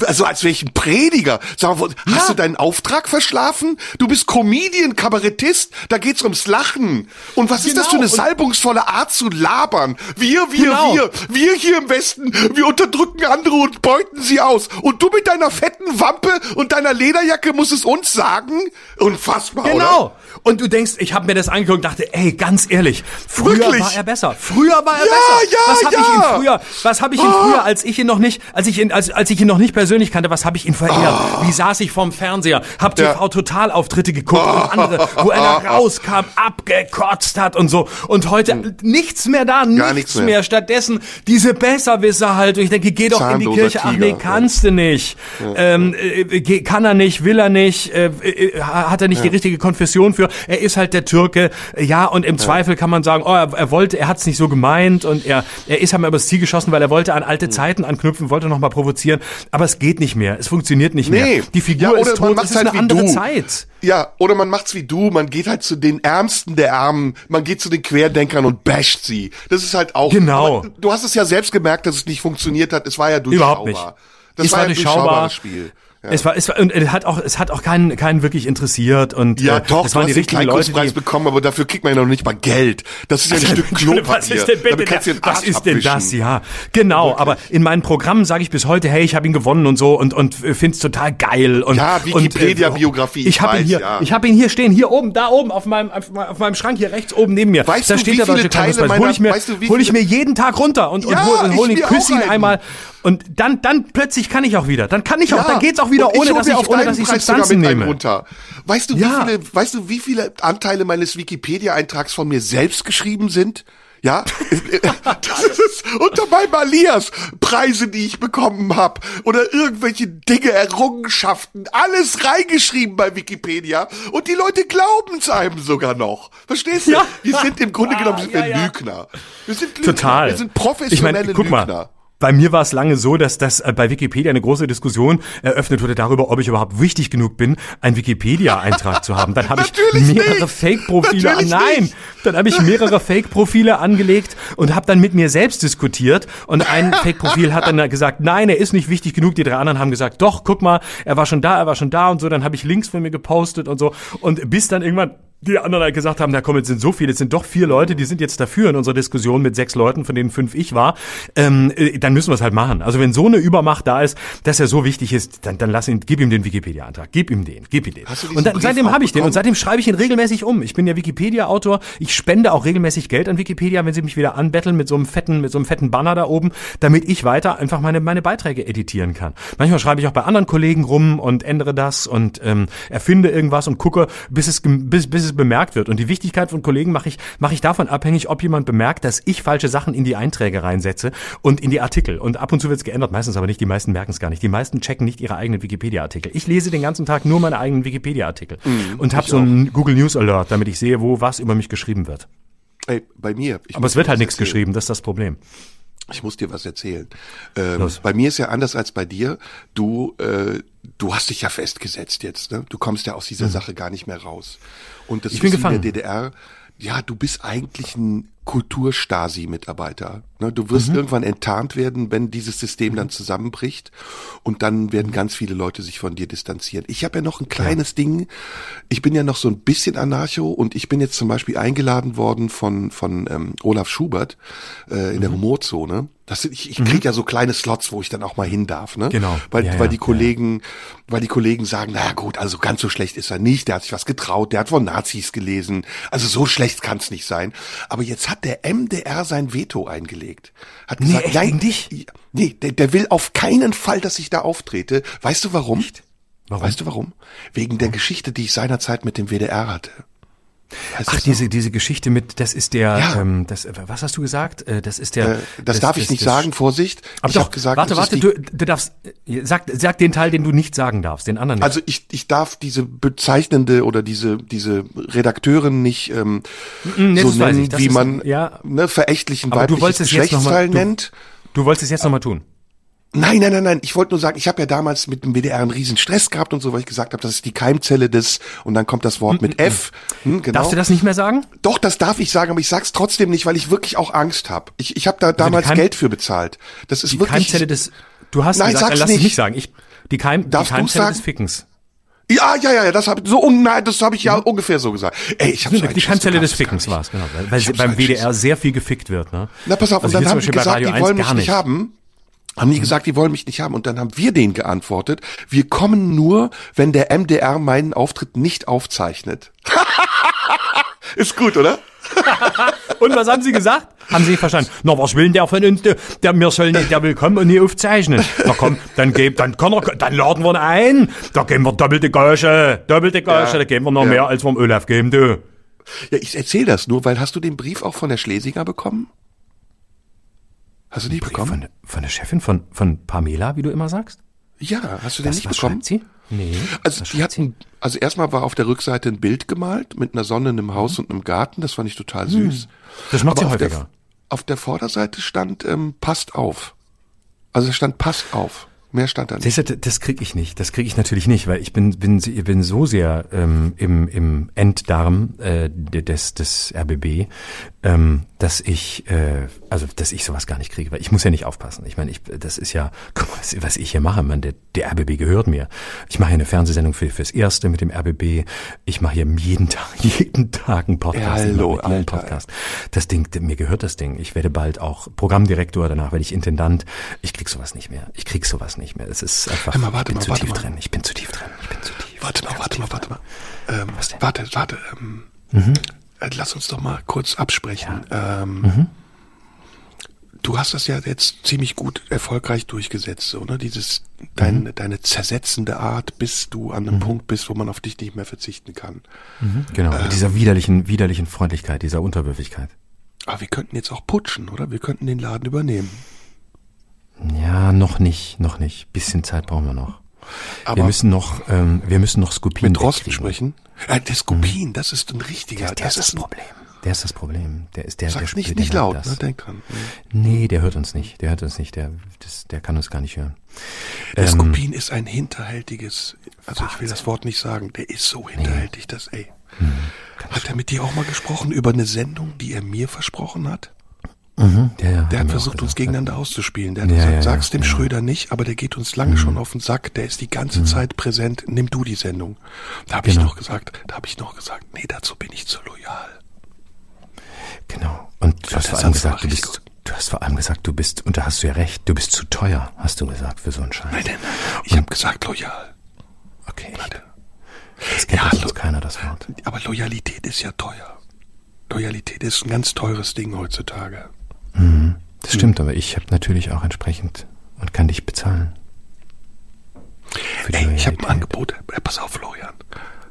Also als welchen Prediger. Sag hast ja. du deinen Auftrag verschlafen? Du bist Comedian, Kabarettist, da geht's ums Lachen. Und was genau. ist das genau. für eine salbungsvolle Art zu labern? Wir, wir, genau. wir, wir hier im Westen, wir unterdrücken andere und beuten sie aus. Und du mit deiner fetten Wampe und deiner Lederjacke musst es uns sagen? Unfassbar, Genau. Oder? Und du denkst, ich habe mir das angeguckt und dachte, ey, ganz ehrlich, früher Wirklich? war er besser. Früher war er ja, besser. Ja, was habe ja. ich früher, was habe ich ihn früher, als ich ihn noch nicht, als ich ihn, als, als ich ihn noch nicht persönlich kannte, was habe ich ihn verehrt? Wie saß ich vorm Fernseher, hab TV ja. Totalauftritte geguckt und andere, wo er rauskam, abgekotzt hat und so. Und heute hm. nichts mehr da, nichts, nichts mehr. mehr. Stattdessen diese Besserwisser halt. Und ich denke, geh doch Zahnloser in die Kirche. Tiger. Ach nee, kannst du nicht. Ähm, äh, kann er nicht, will er nicht, äh, äh, hat er nicht die richtige Konfession für. Er ist halt der Türke. Ja, und im Zweifel kann man sagen, oh, er, er wollte, er hat es nicht so gemeint und er, er ist halt mal übers Ziel geschossen, weil er wollte an alte Zeiten anknüpfen, wollte nochmal provozieren, aber es geht nicht mehr, es funktioniert nicht Nee. mehr. Die Figur Ja, oder ist tot, es ist halt eine wie andere du. Zeit. Ja, oder man macht's wie du, man geht halt zu den Ärmsten der Armen, man geht zu den Querdenkern und basht sie. Das ist halt auch. Genau. Du hast es ja selbst gemerkt, dass es nicht funktioniert hat. Es war ja durchschaubar. Überhaupt nicht. Das Es war, war durchschaubares Spiel. Ja. Es war, es war, und es hat auch, es hat auch keinen, keinen wirklich interessiert und Ja, äh, doch, das waren die richtigen Leute, die, bekommen, aber dafür kriegt man ja noch nicht mal Geld. Das ist ja ein Stück Entschuldigung, Klopapier. was ist denn bitte den was ist denn das? Ja, genau. Aber in meinen Programmen sage ich bis heute, hey, ich habe ihn gewonnen und so und und find's total geil und Ja, und, Wikipedia-Biografie, Ich ich habe ihn hier, ja. ich habe ihn hier stehen, hier oben, da oben auf meinem auf, meinem- auf meinem Schrank hier rechts oben neben mir. Weißt da du, steht wie der viele Teile Kleinkunstpreis. Hol ich mir, meiner- weißt du, hol ich mir jeden Tag runter und Ja, und hol, ich hol ihn, mir küsse auch ihn einmal und dann dann plötzlich kann ich auch wieder. Dann kann ich auch, dann geht's auch wieder und ich ohne dass ich auf ohne dass ich Preis sogar Substanzen nehme. runter. Weißt du, wie Ja. viele, weißt du, wie viele Anteile meines Wikipedia-Eintrags von mir selbst geschrieben sind? Ja, das ist unter meinem Alias Preise, die ich bekommen habe oder irgendwelche Dinge, Errungenschaften, alles reingeschrieben bei Wikipedia und die Leute glauben es einem sogar noch. Verstehst du? Ja. Wir sind im Grunde genommen sind ja, wir ja. Lügner. Wir sind Lügner. Total. Wir sind professionelle ich meine, guck Lügner. mal. Bei mir war es lange so, dass das äh, bei Wikipedia eine große Diskussion eröffnet wurde darüber, ob ich überhaupt wichtig genug bin, einen Wikipedia-Eintrag zu haben. Dann habe ich mehrere. Fake-Profile Nein, nicht. dann habe ich mehrere Fake-Profile angelegt und habe dann mit mir selbst diskutiert. Und ein Fake-Profil hat dann gesagt, nein, er ist nicht wichtig genug. Die drei anderen haben gesagt, doch, guck mal, er war schon da, er war schon da und so. Dann habe ich Links von mir gepostet und so. Und bis dann irgendwann die anderen halt gesagt haben, na komm, jetzt sind so viele, jetzt sind doch vier Leute, die sind jetzt dafür in unserer Diskussion mit sechs Leuten, von denen fünf ich war, ähm, äh, dann müssen wir es halt machen. Also wenn so eine Übermacht da ist, dass er so wichtig ist, dann, dann lass ihn, gib ihm den Wikipedia-Antrag, gib ihm den, gib ihm den. Und dann, seitdem habe ich den und seitdem schreibe ich ihn regelmäßig um. Ich bin ja Wikipedia-Autor, ich spende auch regelmäßig Geld an Wikipedia, wenn sie mich wieder anbetteln mit so einem fetten, mit so einem fetten Banner da oben, damit ich weiter einfach meine, meine Beiträge editieren kann. Manchmal schreibe ich auch bei anderen Kollegen rum und ändere das und ähm, erfinde irgendwas und gucke, bis es, bis, bis es bemerkt wird. Und die Wichtigkeit von Kollegen mache ich, mache ich davon abhängig, ob jemand bemerkt, dass ich falsche Sachen in die Einträge reinsetze und in die Artikel. Und ab und zu wird es geändert, meistens aber nicht. Die meisten merken es gar nicht. Die meisten checken nicht ihre eigenen Wikipedia-Artikel. Ich lese den ganzen Tag nur meine eigenen Wikipedia-Artikel und habe so einen Google News Alert, damit ich sehe, wo was über mich geschrieben wird. Ey, bei mir. Aber es wird halt nichts geschrieben, das ist das Problem. Ich muss dir was erzählen. Ähm, bei mir ist ja anders als bei dir. Du, äh, du hast dich ja festgesetzt jetzt. Ne? Du kommst ja aus dieser Sache gar nicht mehr raus. Und das Mhm. Ich bin ist in gefangen. der DDR. Ja, du bist eigentlich ein Kulturstasi-Mitarbeiter. Ne? Du wirst Mhm. irgendwann enttarnt werden, wenn dieses System dann zusammenbricht. Und dann werden ganz viele Leute sich von dir distanzieren. Ich habe ja noch ein kleines Ding. Ich bin ja noch so ein bisschen Anarcho und ich bin jetzt zum Beispiel eingeladen worden von, von ähm, Olaf Schubert äh, in der Mhm. Humorzone. Das, ich ich krieg ja so kleine Slots, wo ich dann auch mal hin darf, ne? Genau. Weil, Ja, weil ja, die ja. Kollegen, weil die Kollegen sagen, naja gut, also ganz so schlecht ist er nicht, der hat sich was getraut, der hat von Nazis gelesen, also so schlecht kann's nicht sein. Aber jetzt hat der MDR sein Veto eingelegt. Hat Nee, gesagt, nein, dich? nee, der, der will auf keinen Fall, dass ich da auftrete. Weißt du warum? Warum? Weißt du warum? Wegen der Geschichte, die ich seinerzeit mit dem WDR hatte. Weißt Ach, diese, diese Geschichte mit, das ist der, Ja. ähm, das, äh, was hast du gesagt? Äh, Das ist der. Äh, das, darf ich nicht sagen, Vorsicht. Aber ich doch, gesagt, warte, das warte, du, du darfst, äh, sag, sag den Teil, den du nicht sagen darfst, den anderen nicht. Also ich, ich darf diese bezeichnende oder diese diese Redakteurin nicht ähm, nee, so das weiß nennen, ich. Das wie ist- man ja. ne, verächtlichen Aber noch Geschlechtsteil nennt. du wolltest es jetzt nochmal tun. Nein, nein, nein, nein. Ich wollte nur sagen, ich habe ja damals mit dem WDR einen riesen Stress gehabt und so, weil ich gesagt habe, das ist die Keimzelle des und dann kommt das Wort mit F. Hm, genau. Darfst du das nicht mehr sagen? Doch, das darf ich sagen, aber ich sag's trotzdem nicht, weil ich wirklich auch Angst habe. Ich, ich habe da damals Keim- Geld für bezahlt. Das ist Die wirklich Keimzelle des, du hast Nein, gesagt, sag's lass nicht. nicht sagen. Ich, die, Keim, die Darfst du's Keimzelle des Fickens. Ja, ja, ja, ja, das habe so un- nein, das habe ich ja ungefähr so gesagt. Ey, ich habe so die Schiss Keimzelle des Fickens ich. war es, genau. Weil, weil beim WDR sehr viel gefickt wird, ne? Na, pass auf, Also und dann haben die bei gesagt, die 1 wollen mich nicht. haben. Haben die gesagt, die wollen mich nicht haben. Und dann haben wir denen geantwortet, wir kommen nur, wenn der MDR meinen Auftritt nicht aufzeichnet. Ist gut, oder? Und was haben sie gesagt? Haben sie verstanden? Na, was will denn der von uns? Der, der, wir sollen nicht, der will kommen und nie aufzeichnen. Na komm, dann geb, dann kann er, dann laden wir ihn ein. Da geben wir doppelte Gage, doppelte Gage, Ja, da geben wir noch ja. mehr, als wir dem Olaf geben, du. Ja, ich erzähle das nur, weil hast du den Brief auch von der Schlesinger bekommen? Hast du nicht bekommen? Von, von der Chefin von, von Pamela, wie du immer sagst? Ja, hast du den nicht was bekommen? schreibt sie? Nee. Also die schreibt sie? hatten, also erstmal war auf der Rückseite ein Bild gemalt mit einer Sonne in einem Haus und einem Garten. Das fand ich total süß. Das macht sie auf der- häufiger. auf der Vorderseite stand, ähm, passt auf. Also es stand passt auf. Mehr stand da nicht. Das, das kriege ich nicht. Das kriege ich natürlich nicht, weil ich bin bin bin so sehr ähm, im im Enddarm äh, des des RBB, ähm, dass ich äh, also dass ich sowas gar nicht kriege, weil ich muss ja nicht aufpassen. Ich meine, ich das ist ja guck mal, was, was ich hier mache, man der der RBB gehört mir. Ich mache hier eine Fernsehsendung für fürs erste mit dem RBB. Ich mache hier jeden Tag jeden Tag einen Podcast. Ja, hallo, mit einem Podcast. Das Ding, mir gehört das Ding. Ich werde bald auch Programmdirektor, danach werde ich Intendant. Ich krieg sowas nicht mehr. Ich krieg sowas nicht mehr. Es ist einfach. Hör mal, warte ich bin mal, zu warte tief mal. drin. Ich bin zu tief drin. Ich bin zu tief. Warte mal, warte mal, warte mal. Ähm, warte, warte. Ähm, Mhm. Äh, lass uns doch mal kurz absprechen. Ähm, Du hast das ja jetzt ziemlich gut erfolgreich durchgesetzt, so, ne? Dieses, dein, Mhm. deine zersetzende Art, bis du an einem Punkt bist, wo man auf dich nicht mehr verzichten kann. Genau. Ähm. Mit dieser widerlichen, widerlichen Freundlichkeit, dieser Unterwürfigkeit. Aber wir könnten jetzt auch putschen, oder? Wir könnten den Laden übernehmen. Ja, noch nicht, noch nicht. Bisschen Zeit brauchen wir noch. Aber wir müssen noch, ähm, wir müssen noch Skopin mit wegkriegen. sprechen. Äh, der Skopin, das ist ein richtiger. Der, der ist das Problem. Der ist das Problem. Der ist der, der Sag's nicht, der nicht merkt laut, das. ne? Denk dran. Nee, der hört uns nicht. Der hört uns nicht. Der, das, der kann uns gar nicht hören. Der Ähm, Skopin ist ein hinterhältiges, also ich will das Wort nicht sagen, der ist so hinterhältig, dass, ey. Hm, Hat er mit dir auch mal gesprochen über eine Sendung, die er mir versprochen hat? Mhm, ja, ja, Der hat versucht, uns gegeneinander auszuspielen. Der hat gesagt, sag's dem. Mhm. Schröder nicht, aber der geht uns lange schon auf den Sack. Der ist die ganze Zeit präsent. Nimm du die Sendung. Da habe ich Genau. noch gesagt, da habe ich noch gesagt, nee, dazu bin ich zu loyal. Genau. Und du hast vor allem gesagt, du bist, du hast vor allem gesagt, du bist, und da hast du ja recht, du bist zu teuer, hast du gesagt, für so einen Scheiß. Nein, nein, nein. Ich habe gesagt loyal. Okay. Warte. Das kennt Ja, sonst keiner, das Wort. Aber Loyalität ist ja teuer. Loyalität ist ein ganz teures Ding heutzutage. Das stimmt, aber ich habe natürlich auch entsprechend und kann dich bezahlen. Ey, ich habe ein. Angebot. Ey, pass auf, Florian.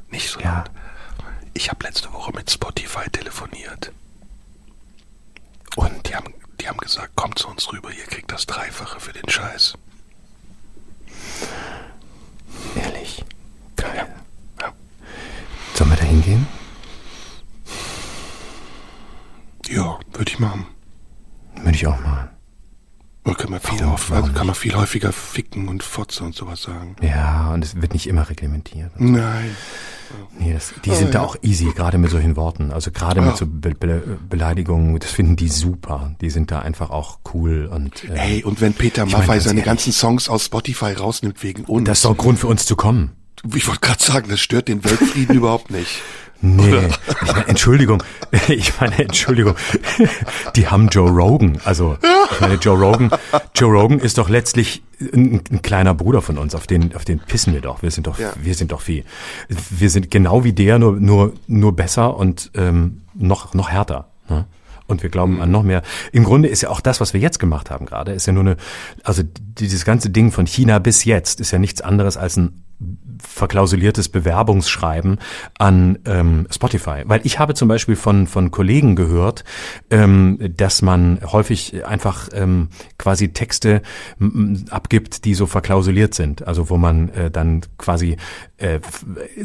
Nicht so Ja. laut. Ich habe letzte Woche mit Spotify telefoniert. Und die haben, die haben gesagt, kommt zu uns rüber, ihr kriegt das Dreifache für den Scheiß. Ehrlich. Geil. Ja. Sollen wir da hingehen? Ja, würde ich machen. Würde ich auch machen. Oder kann man viel, Warum- auf, warum also kann man viel häufiger ficken und fotze und sowas sagen. Ja, und es wird nicht immer reglementiert. Nein. Nee, das, die sind da auch easy, gerade mit solchen Worten. Also gerade mit Ja. so Be Be Beleidigungen, das finden die super. Die sind da einfach auch cool und äh, Ey, und wenn Peter Maffay seine ehrlich, ganzen Songs aus Spotify rausnimmt wegen uns. das ist doch ein Grund für uns zu kommen. Ich wollte gerade sagen, das stört den Weltfrieden überhaupt nicht. Nee, ich meine, Entschuldigung, ich meine, Entschuldigung, die haben Joe Rogan, also ich meine, Joe Rogan, Joe Rogan ist doch letztlich ein, ein kleiner Bruder von uns, auf den, auf den pissen wir doch, wir sind doch, Ja. wir sind doch wie, wir sind genau wie der, nur, nur, nur besser und ähm, noch, noch härter. Ne? Und wir glauben an noch mehr. Im Grunde ist ja auch das, was wir jetzt gemacht haben gerade, ist ja nur eine, also dieses ganze Ding von China bis jetzt ist ja nichts anderes als ein verklausuliertes Bewerbungsschreiben an ähm, Spotify. Weil ich habe zum Beispiel von, von Kollegen gehört, ähm, dass man häufig einfach ähm, quasi Texte abgibt, die so verklausuliert sind. Also wo man äh, dann quasi äh,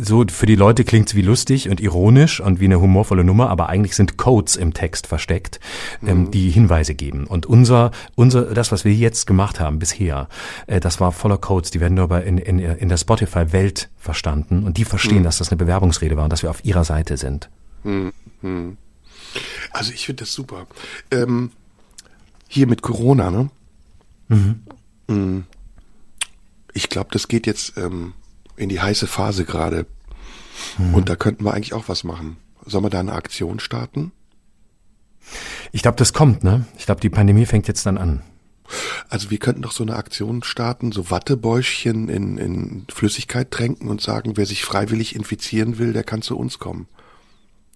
so für die Leute klingt's wie lustig und ironisch und wie eine humorvolle Nummer, aber eigentlich sind Codes im Text versteckt, ähm, die Hinweise geben. Und unser, unser, das, was wir jetzt gemacht haben bisher, äh, das war voller Codes, die werden nur bei in, in, in der Spotify-Welt verstanden und die verstehen, dass das eine Bewerbungsrede war und dass wir auf ihrer Seite sind. Also ich finde das super. Ähm, hier mit Corona, ne? Mhm. Ich glaube, das geht jetzt ähm, in die heiße Phase gerade. Und da könnten wir eigentlich auch was machen. Sollen wir da eine Aktion starten? Ich glaube, das kommt, ne? Ich glaube, die Pandemie fängt jetzt dann an. Also wir könnten doch so eine Aktion starten, so Wattebäuschen in, in Flüssigkeit tränken und sagen, wer sich freiwillig infizieren will, der kann zu uns kommen.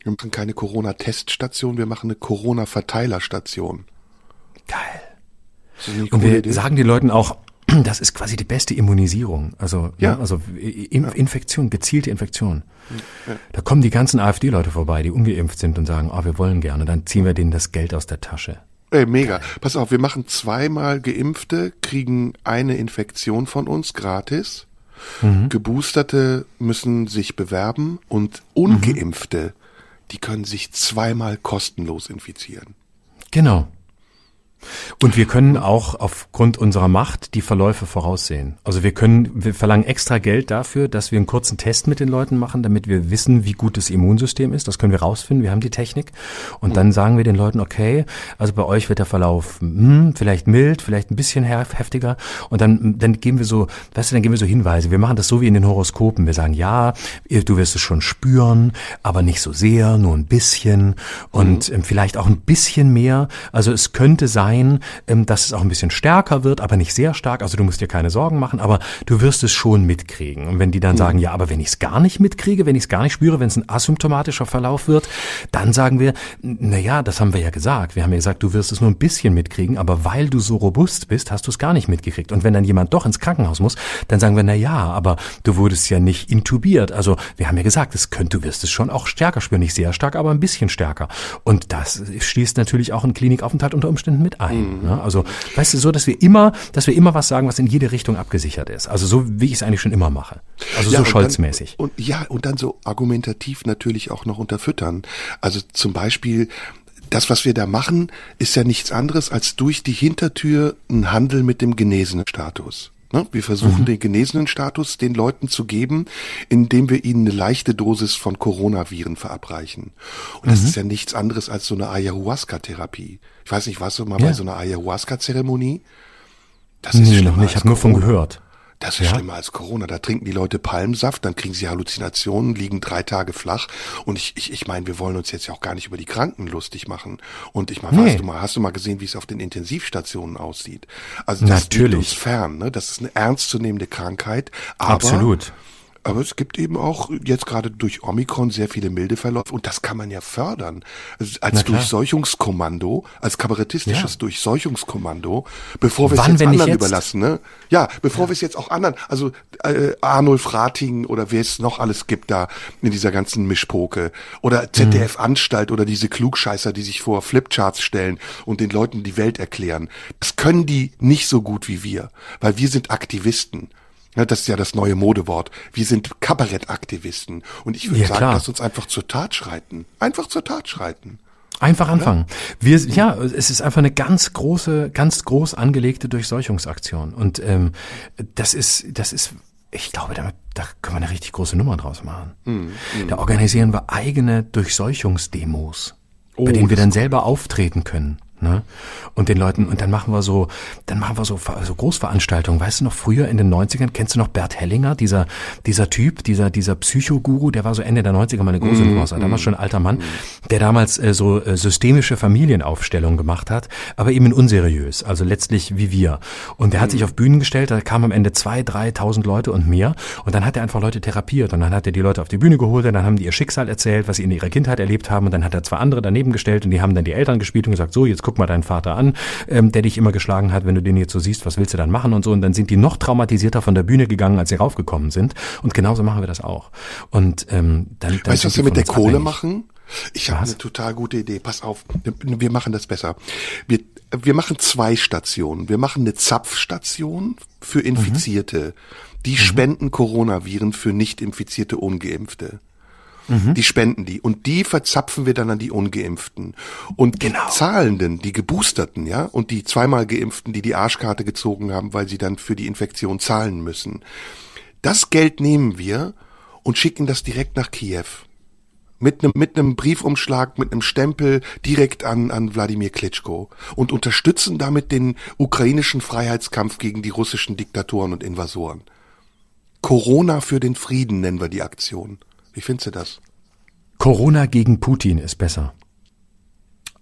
Wir machen keine Corona-Teststation, wir machen eine Corona-Verteilerstation. Geil. Und wir Idee? sagen den Leuten auch, das ist quasi die beste Immunisierung. Also, Ja. ja. also In Infektion, gezielte Infektion. Da kommen die ganzen AfD-Leute vorbei, die ungeimpft sind und sagen, oh, wir wollen gerne. Dann ziehen wir denen das Geld aus der Tasche. Ey, mega. Pass auf, wir machen zweimal Geimpfte, kriegen eine Infektion von uns gratis. Geboosterte müssen sich bewerben und Ungeimpfte, die können sich zweimal kostenlos infizieren. Genau. Und wir können auch aufgrund unserer Macht die Verläufe voraussehen. Also wir können, wir verlangen extra Geld dafür, dass wir einen kurzen Test mit den Leuten machen, damit wir wissen, wie gut das Immunsystem ist. Das können wir rausfinden. Wir haben die Technik. Und dann sagen wir den Leuten, okay, also bei euch wird der Verlauf hm, vielleicht mild, vielleicht ein bisschen heftiger. Und dann, dann geben wir so, weißt du, dann geben wir so Hinweise. Wir machen das so wie in den Horoskopen. Wir sagen, ja, du wirst es schon spüren, aber nicht so sehr, nur ein bisschen und mhm. vielleicht auch ein bisschen mehr. Also es könnte sein, sein, ähm, dass es auch ein bisschen stärker wird, aber nicht sehr stark. Also du musst dir keine Sorgen machen, aber du wirst es schon mitkriegen. Und wenn die dann mhm. sagen, ja, aber wenn ich es gar nicht mitkriege, wenn ich es gar nicht spüre, wenn es ein asymptomatischer Verlauf wird, dann sagen wir, na ja, das haben wir ja gesagt. Wir haben ja gesagt, du wirst es nur ein bisschen mitkriegen, aber weil du so robust bist, hast du es gar nicht mitgekriegt. Und wenn dann jemand doch ins Krankenhaus muss, dann sagen wir, na ja, aber du wurdest ja nicht intubiert. Also wir haben ja gesagt, es könnte, du wirst es schon auch stärker spüren, nicht sehr stark, aber ein bisschen stärker. Und das schließt natürlich auch einen Klinikaufenthalt unter Umständen mit ein. Mhm. Ne? Also, weißt du, so, dass wir immer, dass wir immer was sagen, was in jede Richtung abgesichert ist. Also so, wie ich es eigentlich schon immer mache. Also ja, so Scholz-mäßig. Und, ja, und dann so argumentativ natürlich auch noch unterfüttern. Also zum Beispiel, das, was wir da machen, ist ja nichts anderes als durch die Hintertür ein Handel mit dem genesenen Status. Ne? Wir versuchen mhm. den genesenen Status den Leuten zu geben, indem wir ihnen eine leichte Dosis von Coronaviren verabreichen. Und das mhm. ist ja nichts anderes als so eine Ayahuasca-Therapie. Ich weiß nicht, warst du mal ja. bei so einer Ayahuasca-Zeremonie? Das ist nee, noch nicht. Ich habe nur von gehört. Das ist ja? schlimmer als Corona. Da trinken die Leute Palmsaft, dann kriegen sie Halluzinationen, liegen drei Tage flach. Und ich, ich, ich meine, wir wollen uns jetzt ja auch gar nicht über die Kranken lustig machen. Und ich meine, nee. hast du mal, hast du mal gesehen, wie es auf den Intensivstationen aussieht? Also das Natürlich. uns fern, ne? Das ist eine ernstzunehmende Krankheit. Aber Absolut. Aber es gibt eben auch jetzt gerade durch Omikron sehr viele milde Verläufe und das kann man ja fördern. Also als Durchseuchungskommando, als kabarettistisches ja. Durchseuchungskommando, bevor wir es jetzt anderen jetzt? überlassen. Ne? Ja, bevor ja. wir es jetzt auch anderen, also äh, Arnulf Rating oder wer es noch alles gibt da in dieser ganzen Mischpoke oder ZDF-Anstalt oder diese Klugscheißer, die sich vor Flipcharts stellen und den Leuten die Welt erklären. Das können die nicht so gut wie wir, weil wir sind Aktivisten. Ja, das ist ja das neue Modewort. Wir sind Kabarettaktivisten. Und ich würde ja, sagen, klar. lass uns einfach zur Tat schreiten. Einfach zur Tat schreiten. Einfach anfangen. Wir, ja, es ist einfach eine ganz große, ganz groß angelegte Durchseuchungsaktion. Und ähm, das ist, das ist, ich glaube, da, da können wir eine richtig große Nummer draus machen. Mm, mm. Da organisieren wir eigene Durchseuchungsdemos, oh, bei denen wir dann selber auftreten können. Ne? Und den Leuten, und dann machen wir so, dann machen wir so, so Großveranstaltungen. Weißt du noch, früher in den 90ern, kennst du noch Bert Hellinger, dieser, dieser Typ, dieser, dieser Psychoguru, der war so Ende der 90er mal eine große mm, damals schon ein alter Mann, der damals äh, so äh, systemische Familienaufstellungen gemacht hat, aber eben unseriös, also letztlich wie wir. Und der hat sich auf Bühnen gestellt, da kamen am Ende zwei, dreitausend Leute und mehr. Und dann hat er einfach Leute therapiert und dann hat er die Leute auf die Bühne geholt und dann haben die ihr Schicksal erzählt, was sie in ihrer Kindheit erlebt haben und dann hat er zwei andere daneben gestellt und die haben dann die Eltern gespielt und gesagt, so, jetzt guck mal deinen Vater an, ähm, der dich immer geschlagen hat, wenn du den jetzt so siehst, was willst du dann machen und so. Und dann sind die noch traumatisierter von der Bühne gegangen, als sie raufgekommen sind. Und genauso machen wir das auch. Und ähm, dann, dann weißt du, was wir mit der Kohle abhängig. machen? Ich habe eine total gute Idee. Pass auf, wir machen das besser. Wir, wir machen zwei Stationen. Wir machen eine Zapfstation für mhm. Infizierte. Mhm. Die spenden Coronaviren für nicht infizierte Ungeimpfte. Mhm. Die spenden die. Und die verzapfen wir dann an die Ungeimpften. Und genau. die Zahlenden, die Geboosterten, ja, und die zweimal Geimpften, die die Arschkarte gezogen haben, weil sie dann für die Infektion zahlen müssen. Das Geld nehmen wir und schicken das direkt nach Kiew. Mit einem, mit einem Briefumschlag, mit einem Stempel direkt an, an Wladimir Klitschko und unterstützen damit den ukrainischen Freiheitskampf gegen die russischen Diktatoren und Invasoren. Corona für den Frieden nennen wir die Aktion. Wie findest du das? Corona gegen Putin ist besser.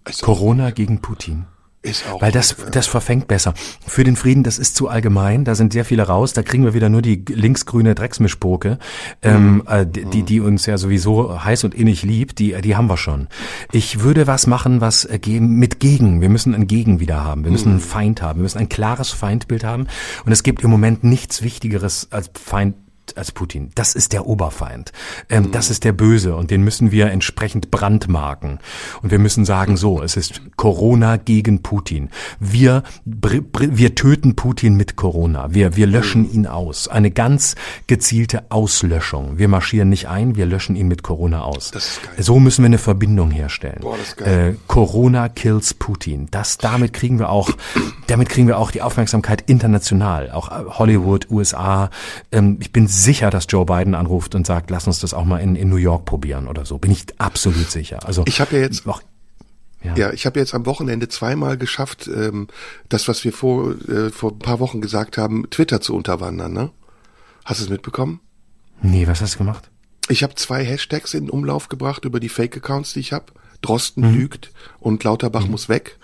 Ist Corona gegen Putin. Ist auch Weil das, das verfängt besser. Für den Frieden, das ist zu allgemein, da sind sehr viele raus, da kriegen wir wieder nur die linksgrüne Drecksmischpoke, ähm, mhm. äh, die, die uns ja sowieso heiß und innig liebt, die, die haben wir schon. Ich würde was machen, was äh, mit Gegen, wir müssen ein Gegen wieder haben, wir müssen einen mhm. Feind haben, wir müssen ein klares Feindbild haben und es gibt im Moment nichts Wichtigeres als Feind als Putin. Das ist der Oberfeind. Ähm, mhm. Das ist der Böse und den müssen wir entsprechend brandmarken. Und wir müssen sagen, so, es ist Corona gegen Putin. Wir, wir töten Putin mit Corona. Wir, wir löschen ihn aus. Eine ganz gezielte Auslöschung. Wir marschieren nicht ein, wir löschen ihn mit Corona aus. Das ist geil. So müssen wir eine Verbindung herstellen. Boah. Äh, Corona kills Putin. Das, damit kriegen wir auch, damit kriegen wir auch die Aufmerksamkeit international. Auch Hollywood, USA. Ähm, ich bin sicher, dass Joe Biden anruft und sagt, lass uns das auch mal in, in New York probieren oder so. Bin ich absolut sicher. Also ich habe ja jetzt auch ja. ja, ich habe jetzt am Wochenende zweimal geschafft, ähm, das, was wir vor, äh, vor ein paar Wochen gesagt haben, Twitter zu unterwandern. Ne? Hast du es mitbekommen? Nee, was hast du gemacht? Ich habe zwei Hashtags in Umlauf gebracht über die Fake-Accounts, die ich habe. Drosten mhm. lügt und Lauterbach mhm. muss weg.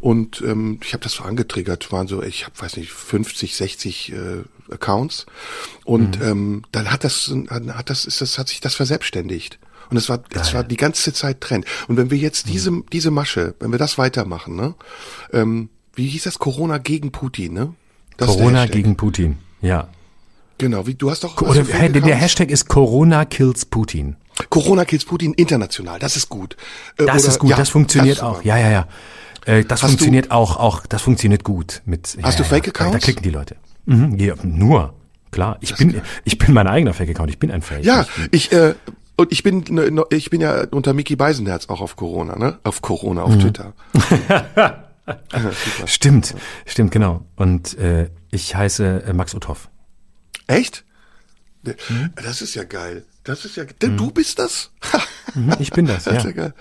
Und ähm, ich habe das so angetriggert, waren so, ich habe, weiß nicht, 50, 60 äh, Accounts. Und mhm. ähm, dann hat das, hat das, ist das, hat sich das verselbstständigt. Und es war, es war die ganze Zeit Trend. Und wenn wir jetzt mhm. diese, diese Masche, wenn wir das weitermachen, ne, ähm, wie hieß das? Corona gegen Putin, ne? Das Corona gegen Putin, ja. Genau, wie du hast doch. Oder, hey, der Hashtag ist Corona kills Putin. Corona kills Putin international, das ist gut. Äh, das Oder, ist gut, ja, das funktioniert das auch. Ja, ja, ja. Äh, das hast funktioniert du, auch, auch, das funktioniert gut mit. Hast ja, du Fake Accounts? Da, da klicken die Leute. Mhm, ja, nur. Klar, ich das bin, ich bin mein eigener Fake Account. Ich bin ein Fake. Ja, ich, äh, und ich bin, ne, ich bin ja unter Mickey Beisenherz auch auf Corona, ne? Auf Corona, auf mhm. Twitter. stimmt, stimmt, genau. Und äh, ich heiße äh, Max Uthoff. Echt? Mhm. Das ist ja geil. Das ist ja, mhm. du bist das? Mhm, ich bin das, das ja. Ist ja.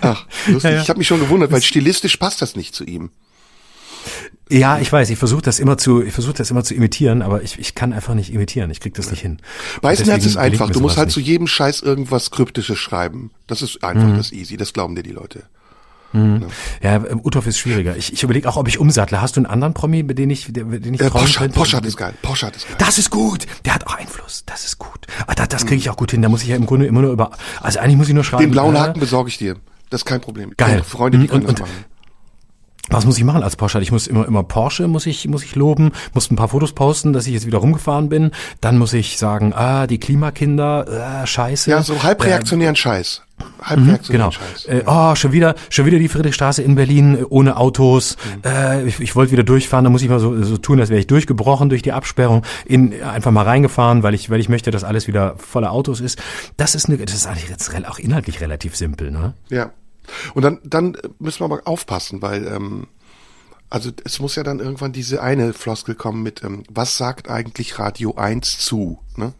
Ach, lustig. Ja, ja. Ich habe mich schon gewundert, weil stilistisch passt das nicht zu ihm. Ja, ich weiß, ich versuche das immer zu, ich versuche das immer zu imitieren, aber ich, ich kann einfach nicht imitieren, ich krieg das nicht hin. Weißenherz ist einfach, du musst halt nicht. zu jedem Scheiß irgendwas Kryptisches schreiben. Das ist einfach mhm. das easy, das glauben dir die Leute. Mhm. Ja, ja Uthoff ist schwieriger. Ich, ich überlege auch, ob ich umsattle. Hast du einen anderen Promi, mit dem ich, den ich äh, Poschardt, Poschardt ist geil. Poschardt ist geil. Das ist gut. Der hat auch Einfluss. Das ist gut. Ah, das, das kriege ich auch gut hin. Da muss ich ja im Grunde immer nur über. Also eigentlich muss ich nur schreiben. Den blauen äh, Haken besorge ich dir. Das ist kein Problem. Geil. Freunde, die können und, das machen. Was muss ich machen als Porsche? Ich muss immer immer Porsche muss ich muss ich loben, muss ein paar Fotos posten, dass ich jetzt wieder rumgefahren bin. Dann muss ich sagen, ah die Klimakinder, äh, Scheiße. Ja, so halbreaktionären äh, Scheiß. Mhm, genau. Scheiß. Äh, oh, schon wieder schon wieder die Friedrichstraße in Berlin äh, ohne Autos. Mhm. Äh, ich, ich wollte wieder durchfahren, da muss ich mal so, so tun, als wäre ich durchgebrochen durch die Absperrung, in einfach mal reingefahren, weil ich weil ich möchte, dass alles wieder voller Autos ist. Das ist eine das ist eigentlich jetzt auch inhaltlich relativ simpel, ne? Ja. Und dann, dann müssen wir aber aufpassen, weil ähm, also es muss ja dann irgendwann diese eine Floskel kommen mit, ähm, was sagt eigentlich Radio 1 zu, ne?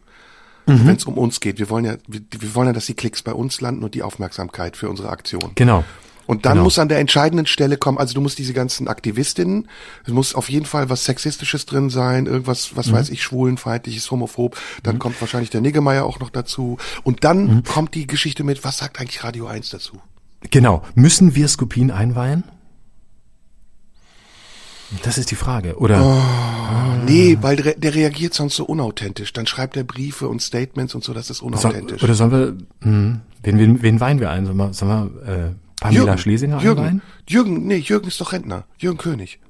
Mhm. Wenn es um uns geht. Wir wollen ja, wir, wir, wollen ja, dass die Klicks bei uns landen und die Aufmerksamkeit für unsere Aktion. Genau. Und dann genau. muss an der entscheidenden Stelle kommen, also du musst diese ganzen Aktivistinnen, es muss auf jeden Fall was Sexistisches drin sein, irgendwas, was mhm. weiß ich, schwulenfeindliches, homophob, dann mhm. kommt wahrscheinlich der Niggemeier auch noch dazu. Und dann mhm. kommt die Geschichte mit, was sagt eigentlich Radio 1 dazu? Genau. Müssen wir Skopin einweihen? Das ist die Frage, oder? Oh, ah. Nee, weil der, der, reagiert sonst so unauthentisch. Dann schreibt er Briefe und Statements und so, das ist unauthentisch. So, oder sollen wir, hm, wen, wen, wen weinen wir ein? Sollen wir, sollen wir äh, Pamela Jürgen, Schlesinger Jürgen, einweihen? Jürgen, nee, Jürgen ist doch Rentner. Jürgen König.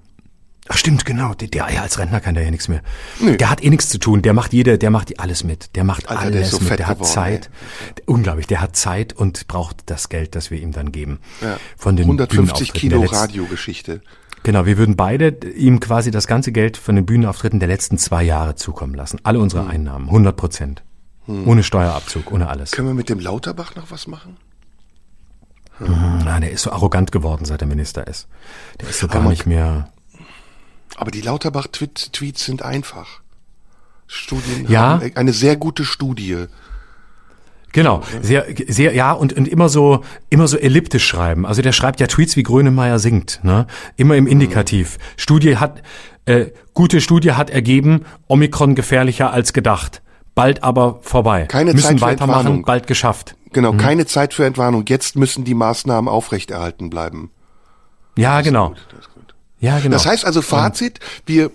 Ach stimmt, genau. Der, der als Rentner kann der ja nichts mehr. Nee. Der hat eh nichts zu tun. Der macht jede, der macht alles mit. Der macht Alter, alles der so mit. Der hat geworden, Zeit. Ey. Unglaublich. Der hat Zeit und braucht das Geld, das wir ihm dann geben. Ja. Von den 150 Kilo Radiogeschichte. Genau, wir würden beide ihm quasi das ganze Geld von den Bühnenauftritten der letzten zwei Jahre zukommen lassen. Alle unsere hm. Einnahmen, 100 Prozent. Hm. Ohne Steuerabzug, ohne alles. Können wir mit dem Lauterbach noch was machen? Hm. Nein, der ist so arrogant geworden, seit er Minister ist. Der ist so gar nicht mehr aber die Lauterbach-Tweets sind einfach. Studien ja. haben eine sehr gute Studie. Genau, sehr, sehr, ja, und, und immer so, immer so elliptisch schreiben. Also der schreibt ja Tweets wie Grönemeyer singt, ne? Immer im Indikativ. Mhm. Studie hat, äh, gute Studie hat ergeben, Omikron gefährlicher als gedacht. Bald aber vorbei. Keine müssen Zeit weitermachen, Entwarnung. bald geschafft. Genau, mhm. keine Zeit für Entwarnung. Jetzt müssen die Maßnahmen aufrechterhalten bleiben. Ja, genau. Gut, ja, genau. Das heißt also Fazit, wir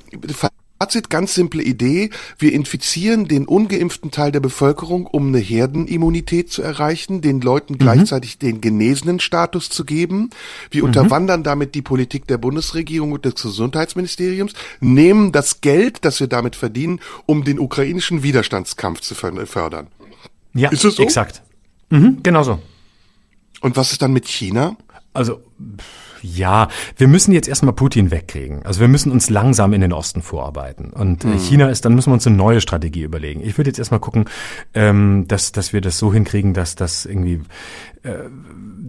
Fazit, ganz simple Idee. Wir infizieren den ungeimpften Teil der Bevölkerung, um eine Herdenimmunität zu erreichen, den Leuten gleichzeitig den genesenen Status zu geben. Wir unterwandern damit die Politik der Bundesregierung und des Gesundheitsministeriums, nehmen das Geld, das wir damit verdienen, um den ukrainischen Widerstandskampf zu fördern. Ja, Ist es so? exakt. Mhm, genau so. Und was ist dann mit China? Also ja, wir müssen jetzt erstmal Putin wegkriegen. Also wir müssen uns langsam in den Osten vorarbeiten. Und äh, China ist, dann müssen wir uns eine neue Strategie überlegen. Ich würde jetzt erstmal gucken, ähm, dass, dass wir das so hinkriegen, dass das irgendwie, äh,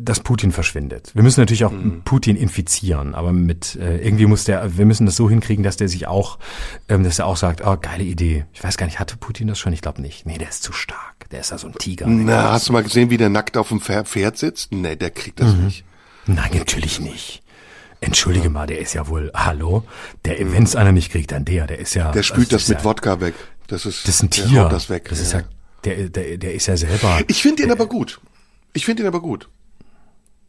dass Putin verschwindet. Wir müssen natürlich auch Putin infizieren, aber mit äh, irgendwie muss der, wir müssen das so hinkriegen, dass der sich auch, ähm, dass er auch sagt, oh, geile Idee. Ich weiß gar nicht, hatte Putin das schon? Ich glaube nicht. Nee, der ist zu stark. Der ist ja so ein Tiger. Na, hast du mal gesehen, wie der nackt auf dem Pfer- Pferd sitzt? Nee, der kriegt das nicht. Nein, natürlich nicht. Entschuldige mal, der ist ja wohl, hallo? Der, wenn es einer nicht kriegt, dann der, der ist ja. Der spült also das ist mit ja, Wodka weg. Das ist, Das ist ein Tier. das weg. Das ist ja, der, der, der ist ja selber. Ich finde ihn aber gut. Ich finde ihn aber gut.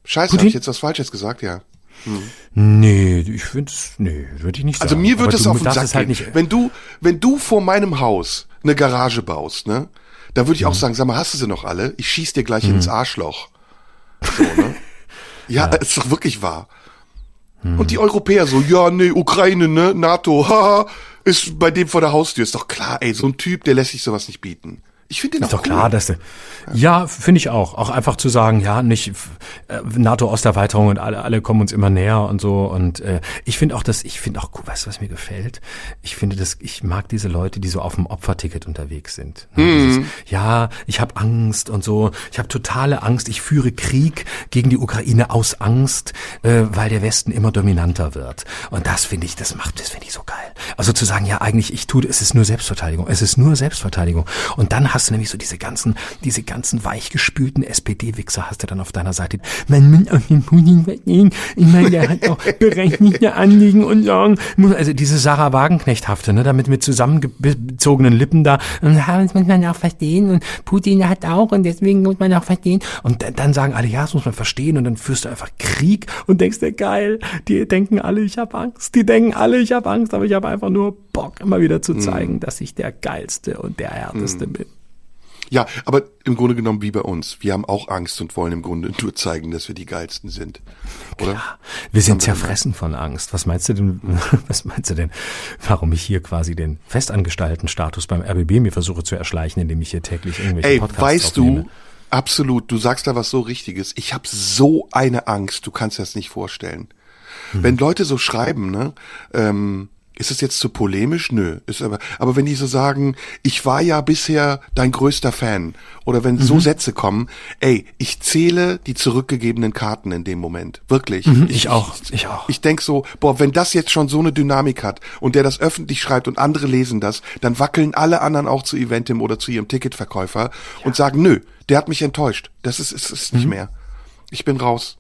Scheiße, habe ich jetzt was Falsches gesagt, ja. Nee, ich finde es, nee, würde ich nicht sagen. Also mir wird es auf den Sack halt gehen. nicht. wenn du, wenn du vor meinem Haus eine Garage baust, ne, da würde ich Mhm. auch sagen, sag mal, hast du sie noch alle? Ich schieß dir gleich ins Arschloch. So, ne? ja, ist doch wirklich wahr. Mhm. Und die Europäer so, ja, nee, Ukraine, ne, NATO, haha, ist bei dem vor der Haustür. Ist doch klar, ey, so ein Typ, der lässt sich sowas nicht bieten. Ich finde den Ist auch doch klar, cool. dass der, ja, finde ich auch. Auch einfach zu sagen, ja, nicht äh, NATO-Osterweiterung und alle, alle kommen uns immer näher und so. Und äh, ich finde auch, dass ich finde auch, cool, weißt du, was mir gefällt? Ich finde, dass ich mag diese Leute, die so auf dem Opferticket unterwegs sind. Ne, dieses, ja, ich habe Angst und so. Ich habe totale Angst. Ich führe Krieg gegen die Ukraine aus Angst, äh, weil der Westen immer dominanter wird. Und das finde ich, das macht, das finde ich so geil. Also zu sagen, ja, eigentlich, ich tue, es ist nur Selbstverteidigung. Es ist nur Selbstverteidigung. Und dann hast du nämlich so diese ganzen, diese ganzen weichgespülten SPD-Wichser hast du dann auf deiner Seite. Man muss auf den Putin weggehen. Ich meine, der hat auch berechtigte Anliegen und Sorgen. Also diese Sarah Wagenknecht-hafte, ne, damit mit zusammengezogenen Lippen da. Und das muss man auch verstehen. Und Putin hat auch und deswegen muss man auch verstehen. Und dann- sagen alle, ja, das muss man verstehen. Und dann führst du einfach Krieg und denkst dir, geil, die denken alle, ich habe Angst. Die denken alle, ich habe Angst, aber ich habe einfach nur Bock, immer wieder zu zeigen, dass ich der geilste und der härteste bin. Ja, aber im Grunde genommen wie bei uns. Wir haben auch Angst und wollen im Grunde nur zeigen, dass wir die geilsten sind. Oder? Wir sind zerfressen von Angst. Was meinst du denn, was meinst du denn, warum ich hier quasi den festangestellten Status beim RBB mir versuche zu erschleichen, indem ich hier täglich irgendwelche Ey, Podcasts weißt aufnehme? du, absolut, du sagst da was so Richtiges. Ich habe so eine Angst, du kannst dir das nicht vorstellen. Hm. Wenn Leute so schreiben, ne, ähm, ist es jetzt zu polemisch? Nö, ist aber, aber wenn die so sagen, ich war ja bisher dein größter Fan, oder wenn Mhm. so Sätze kommen, ey, ich zähle die zurückgegebenen Karten in dem Moment. Wirklich. Mhm, ich auch, ich auch. Ich denk so, boah, wenn das jetzt schon so eine Dynamik hat und der das öffentlich schreibt und andere lesen das, dann wackeln alle anderen auch zu Eventim oder zu ihrem Ticketverkäufer und sagen, nö, der hat mich enttäuscht. Das ist, ist, ist nicht mehr. Ich bin raus.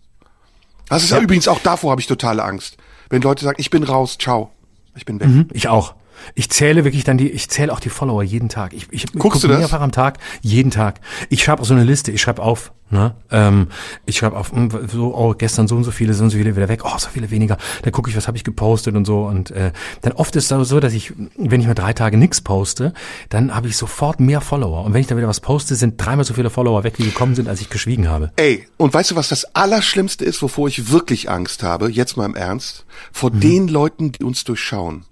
Das ist ja. übrigens auch davor habe ich totale Angst. Wenn Leute sagen, ich bin raus, ciao. Ich bin weg. Mhm, ich auch. Ich zähle wirklich dann die, ich zähle auch die Follower jeden Tag. Ich, ich Guckst du gucke das? mehrfach am Tag, jeden Tag. Ich schreibe auch so eine Liste, ich schreibe auf, ne? Ähm, ich schreibe auf, hm, so, oh, gestern so und so viele, so und so viele wieder weg, oh, so viele weniger. Dann gucke ich, was habe ich gepostet und so. Und äh, dann oft ist es so, dass ich, wenn ich mal drei Tage nichts poste, dann habe ich sofort mehr Follower. Und wenn ich dann wieder was poste, sind dreimal so viele Follower weg, wie gekommen sind, als ich geschwiegen habe. Ey, und weißt du, was das Allerschlimmste ist, wovor ich wirklich Angst habe, jetzt mal im Ernst? Vor den Leuten, die uns durchschauen.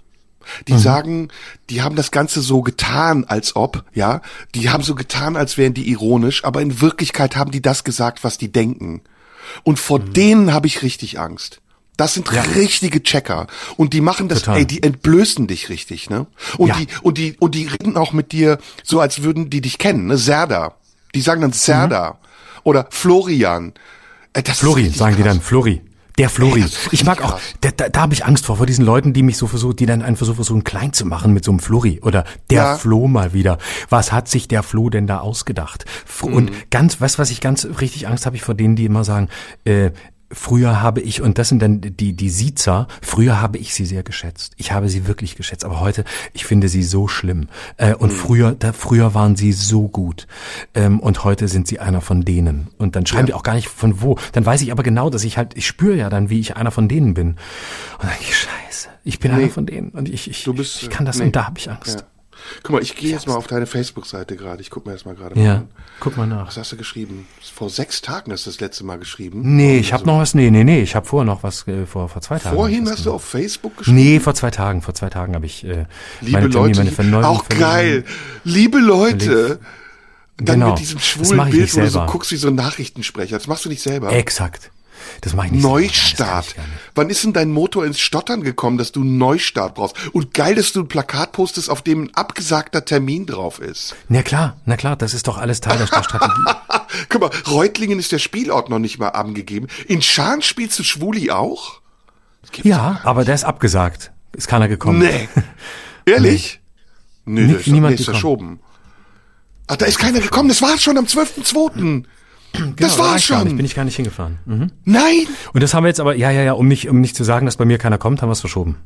Die sagen, die haben das Ganze so getan, als ob, ja, die haben so getan, als wären die ironisch, aber in Wirklichkeit haben die das gesagt, was die denken. Und vor denen habe ich richtig Angst. Das sind richtige Checker. Und die machen das, Total. ey, die entblößen dich richtig, ne? Und Ja. die, und die, und die reden auch mit dir so, als würden die dich kennen, ne? Serda. Die sagen dann Serda. Oder Florian. Ist Flori, sagen die krass. dann, Flori. Der Flori. Ey, ich mag auch, da, da, da habe ich Angst vor, vor diesen Leuten, die mich so versuchen, die dann einen Versuch versuchen, klein zu machen mit so einem Flori. Oder der Ja. Flo mal wieder. Was hat sich der Flo denn da ausgedacht? F- Mhm. Und ganz, du, was ich ganz richtig Angst habe ich vor denen, die immer sagen, äh, Früher habe ich, und das sind dann die, die Siezer, früher habe ich sie sehr geschätzt. Ich habe sie wirklich geschätzt, aber heute, ich finde sie so schlimm. Äh, und früher, da, früher waren sie so gut. Ähm, und heute sind sie einer von denen. Und dann schreiben die auch gar nicht von wo. Dann weiß ich aber genau, dass ich halt, ich spüre ja dann, wie ich einer von denen bin. Und dann denke ich, scheiße. Ich bin Nee. einer von denen. Und ich, ich, bist, ich kann das nee. und da habe ich Angst. Ja. Guck mal, ich gehe jetzt mal auf deine Facebook-Seite gerade. Ich guck mir das mal gerade Ja, mal an. guck mal nach. Was hast du geschrieben? Vor sechs Tagen hast du das letzte Mal geschrieben. Nee, ich habe also noch was. Nee, nee, nee. Ich habe vorher noch was äh, vor vor zwei Tagen. Vorhin hast du auf Facebook geschrieben. Nee, vor zwei Tagen. Vor zwei Tagen habe ich äh, Liebe meine Termine, Leute, meine Verneu auch geil. Liebe Leute. Dann Genau. mit diesem Das schwulen Bild, wo du so selber. guckst wie so ein Nachrichtensprecher. Das machst du nicht selber. Exakt. Das mache ich nicht. Neustart. ich gar nicht. Wann ist denn dein Motor ins Stottern gekommen, dass du einen Neustart brauchst? Und geil, dass du ein Plakat postest, auf dem ein abgesagter Termin drauf ist. Na klar, na klar, das ist doch alles Teil der der Strategie. Guck mal, Reutlingen ist der Spielort noch nicht mal angegeben. In Schaan spielst du Schwuli auch? Ja, aber der ist abgesagt. Ist keiner gekommen. Nee. Ehrlich? Nee, Nicht- der ist, nee, niemand ist gekommen. verschoben. Ach, da ist keiner gekommen. Das war's schon am 12.2. das Genau, war's war ich gar nicht, schon. bin ich gar nicht hingefahren. Mhm. Nein. Und das haben wir jetzt aber, ja, ja, ja, um nicht, um nicht zu sagen, dass bei mir keiner kommt, haben wir es verschoben.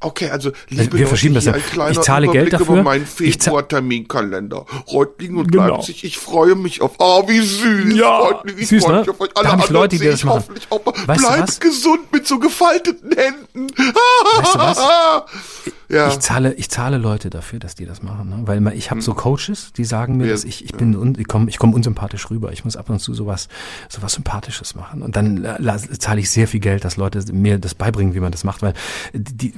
Okay, also liebe wir Leute, verschieben das ja. Ich zahle Geld Überblick dafür. über meinen Februar-Terminkalender. Reutlingen und Genau. Leipzig. Ich freue mich auf. Oh, wie süß. Ja, Reutlingen, ich süß, freue ne? mich auf euch. Da Alle ich anderen Leute, die das ich machen. hoffentlich auch mal. Weißt du Bleibt gesund mit so gefalteten Händen. Weißt du was? Ja. Ich zahle, ich zahle Leute dafür, dass die das machen, ne? weil ich habe so Coaches, die sagen mir, Ja, dass ich, ich bin, un, ich komme, ich komme unsympathisch rüber. Ich muss ab und zu sowas, sowas Sympathisches machen. Und dann zahle ich sehr viel Geld, dass Leute mir das beibringen, wie man das macht, weil die,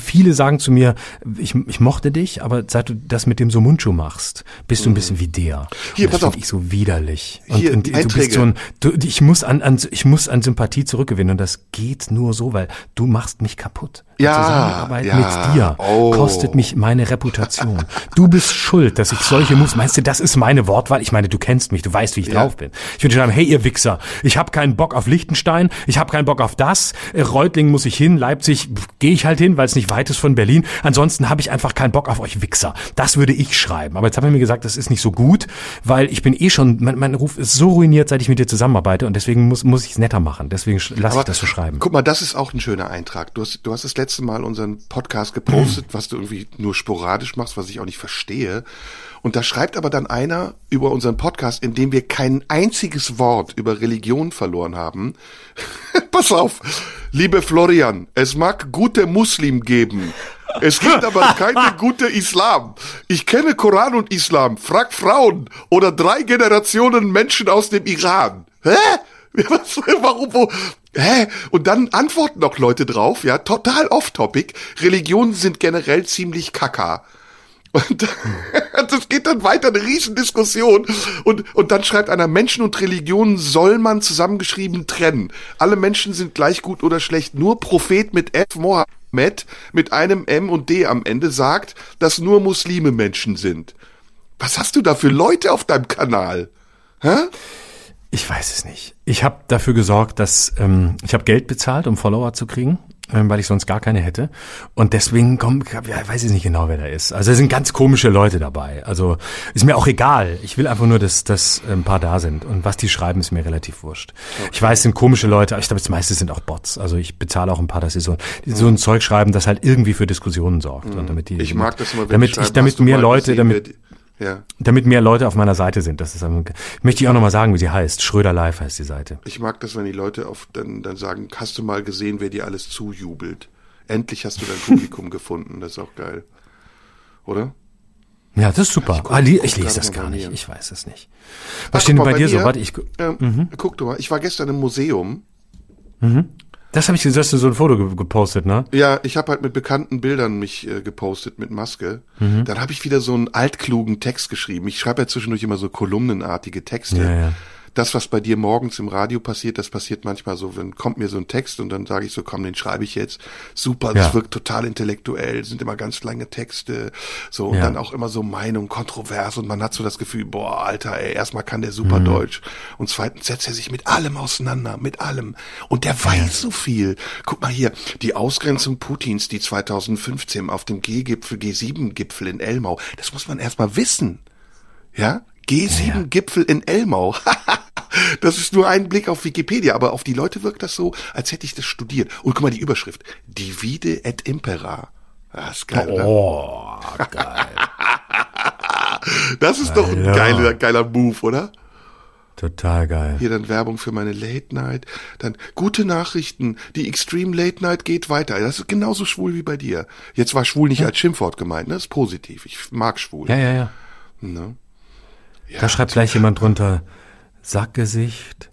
viele sagen zu mir, ich, ich mochte dich, aber seit du das mit dem Somunchu machst, bist du ein bisschen wie der. Hier, und das pass auf. find ich so widerlich. Hier, und, und die du bist so ein, du, ich muss an, an, ich muss an Sympathie zurückgewinnen und das geht nur so, weil du machst mich kaputt. Ja, Zusammenarbeit ja. mit dir Oh. kostet mich meine Reputation. Du bist schuld, dass ich solche Moves. Meinst du, das ist meine Wortwahl? Ich meine, du kennst mich, du weißt, wie ich drauf bin. Ich würde schreiben, hey ihr Wichser, ich habe keinen Bock auf Liechtenstein, ich habe keinen Bock auf das. Äh, Reutlingen muss ich hin, Leipzig gehe ich halt hin, weil es nicht weit ist von Berlin. Ansonsten habe ich einfach keinen Bock auf euch Wichser. Das würde ich schreiben. Aber jetzt haben wir mir gesagt, das ist nicht so gut, weil ich bin eh schon, mein, mein Ruf ist so ruiniert, seit ich mit dir zusammenarbeite und deswegen muss, muss ich es netter machen. Deswegen sch- lass ich das so schreiben. Guck mal, das ist auch ein schöner Eintrag. Du hast, du hast das letzte Mal unseren Podcast gepostet, was du irgendwie nur sporadisch machst, was ich auch nicht verstehe. Und da schreibt aber dann einer über unseren Podcast, in dem wir kein einziges Wort über Religion verloren haben. Pass auf, liebe Florian, es mag gute Muslim geben. Es gibt aber keine gute Islam. Ich kenne Koran und Islam. Frag Frauen oder drei Generationen Menschen aus dem Iran. Hä? Was, warum, wo? Hä? Und dann antworten noch Leute drauf, ja, total off-topic. Religionen sind generell ziemlich kaka. Und das geht dann weiter, eine Riesendiskussion. Und, und dann schreibt einer, Menschen und Religionen soll man zusammengeschrieben trennen. Alle Menschen sind gleich gut oder schlecht. Nur Prophet mit F. Mohammed mit einem M und D am Ende sagt, dass nur Muslime Menschen sind. Was hast du da für Leute auf deinem Kanal? Hä? Ich weiß es nicht. Ich habe dafür gesorgt, dass ähm, ich habe Geld bezahlt, um Follower zu kriegen, ähm, weil ich sonst gar keine hätte. Und deswegen komm, ja, weiß ich nicht genau, wer da ist. Also es sind ganz komische Leute dabei. Also ist mir auch egal. Ich will einfach nur, dass, dass ein paar da sind. Und was die schreiben, ist mir relativ wurscht. Ich weiß, es sind komische Leute, aber ich glaube, das meiste sind auch Bots. Also ich bezahle auch ein paar, dass sie so, die so ein Zeug schreiben, das halt irgendwie für Diskussionen sorgt. Und damit die, Ich mag das immer, wenn damit ich, damit mehr Leute, damit Ja. damit mehr Leute auf meiner Seite sind. Das ist am- möchte ich auch nochmal sagen, wie sie heißt. Schröder Live heißt die Seite. Ich mag das, wenn die Leute auf dann, dann sagen, hast du mal gesehen, wer dir alles zujubelt? Endlich hast du dein Publikum gefunden. Das ist auch geil. Oder? Ja, das ist super. guck- ah, li ich lese das gar bei nicht. Ich weiß es nicht. Ach, Was steht guck denn mal, bei dir so? Warte, ich, Ähm, Guck du mal, ich war gestern im Museum. Das habe ich, du hast so ein Foto ge- gepostet, ne? Ja, ich habe halt mit bekannten Bildern mich äh, gepostet mit Maske. Mhm. Dann habe ich wieder so einen altklugen Text geschrieben. Ich schreibe ja zwischendurch immer so kolumnenartige Texte. Ja, ja. Das, was bei dir morgens im Radio passiert, das passiert manchmal so, wenn kommt mir so ein Text und dann sage ich so, komm, den schreibe ich jetzt. Super, das Ja. wirkt total intellektuell, sind immer ganz lange Texte, so und Ja. dann auch immer so Meinung, kontrovers und man hat so das Gefühl, boah, Alter, ey, erstmal kann der super Mhm. Deutsch und zweitens setzt er sich mit allem auseinander, mit allem und der weiß so viel. Guck mal hier, die Ausgrenzung Putins, die 2015 auf dem G-Gipfel, G7-Gipfel in Elmau, das muss man erstmal wissen. Ja? G7-Gipfel in Elmau. das ist nur ein Blick auf Wikipedia, aber auf die Leute wirkt das so, als hätte ich das studiert. Und guck mal, die Überschrift. Divide et impera. Das ist geil, oder? Oh, geil. Das ist doch ein Ja. geiler, geiler Move, oder? Total geil. Hier dann Werbung für meine Late Night. Dann gute Nachrichten. Die Extreme Late Night geht weiter. Das ist genauso schwul wie bei dir. Jetzt war schwul nicht als Schimpfwort gemeint, ne? Das ist positiv. Ich mag schwul. Ja, ja, ja. Ne? Da schreibt gleich jemand drunter, Sackgesicht,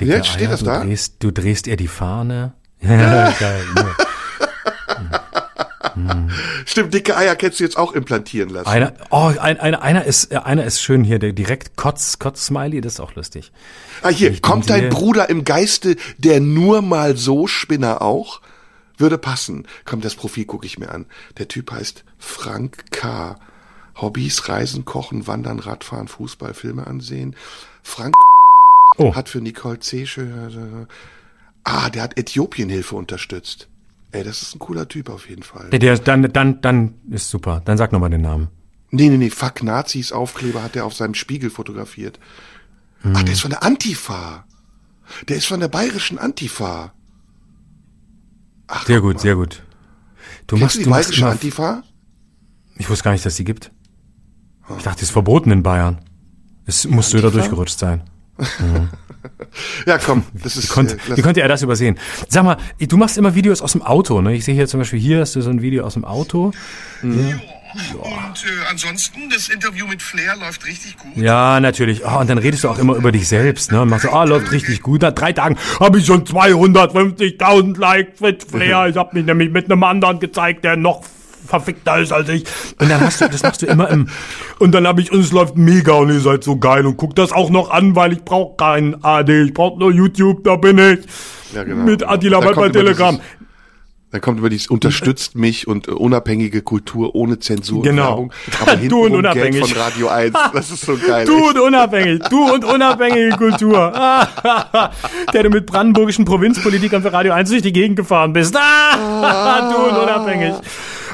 dicke Ja, steht Eier, das du, da? Drehst, du drehst ihr die Fahne. Ja, geil. Ja. Stimmt, dicke Eier kannst du jetzt auch implantieren lassen. Einer, oh, ein, einer, einer ist, äh, einer ist schön hier, der direkt Kotz, Kotz-Smiley, das ist auch lustig. ah, hier, ich kommt dein Bruder im Geiste, der nur mal so Spinner auch? Würde passen. Komm, das Profil gucke ich mir an. Der Typ heißt Frank K. Hobbys, Reisen, Kochen, Wandern, Radfahren, Fußball, Filme ansehen. Frank Oh. hat für Nicole schön- Ah, der hat Äthiopienhilfe unterstützt. Ey, das ist ein cooler Typ auf jeden Fall. Der, der, dann, dann, dann ist super. Dann sag nochmal den Namen. Nee, nee, nee, Fuck Nazis Aufkleber hat er auf seinem Spiegel fotografiert. Ach, der ist von der Antifa. Der ist von der bayerischen Antifa. Ach, Sehr gut, mal. sehr gut. Du Kennst machst, du die du bayerische Antifa? ich wusste gar nicht, dass die gibt. Ich dachte, die ist verboten in Bayern. Es musst du da Antifa? durchgerutscht sein. Ja, komm, das ist. Konnte, äh, wie konnte er das übersehen? Sag mal, du machst immer Videos aus dem Auto, ne? Ich sehe hier zum Beispiel, hier hast du so ein Video aus dem Auto. Und äh, ansonsten, das Interview mit Flair läuft richtig gut. Ja, natürlich. Oh, und dann redest du auch immer über dich selbst, ne? Und machst so, ah, läuft richtig gut. Nach drei Tagen habe ich schon 250.000 Likes mit Flair. Ich habe mich nämlich mit einem anderen gezeigt, der noch verfickter ist als ich. Und dann hast du, das machst du immer im, und dann habe ich, und es läuft mega und ihr seid so geil und guckt das auch noch an, weil ich brauche keinen AD, ich brauche nur YouTube, da bin ich. Ja, genau. Mit Attila Da bei, Telegram. Dann kommt über dieses unterstützt mich und äh, unabhängige Kultur ohne Zensur Genau. und Werbung. Aber Du und unabhängig. Geld von Radio 1. Das ist so geil. Du echt. und unabhängig, du und unabhängige Kultur. Der du mit brandenburgischen Provinzpolitikern für Radio 1 durch die Gegend gefahren bist. Ah, du und unabhängig.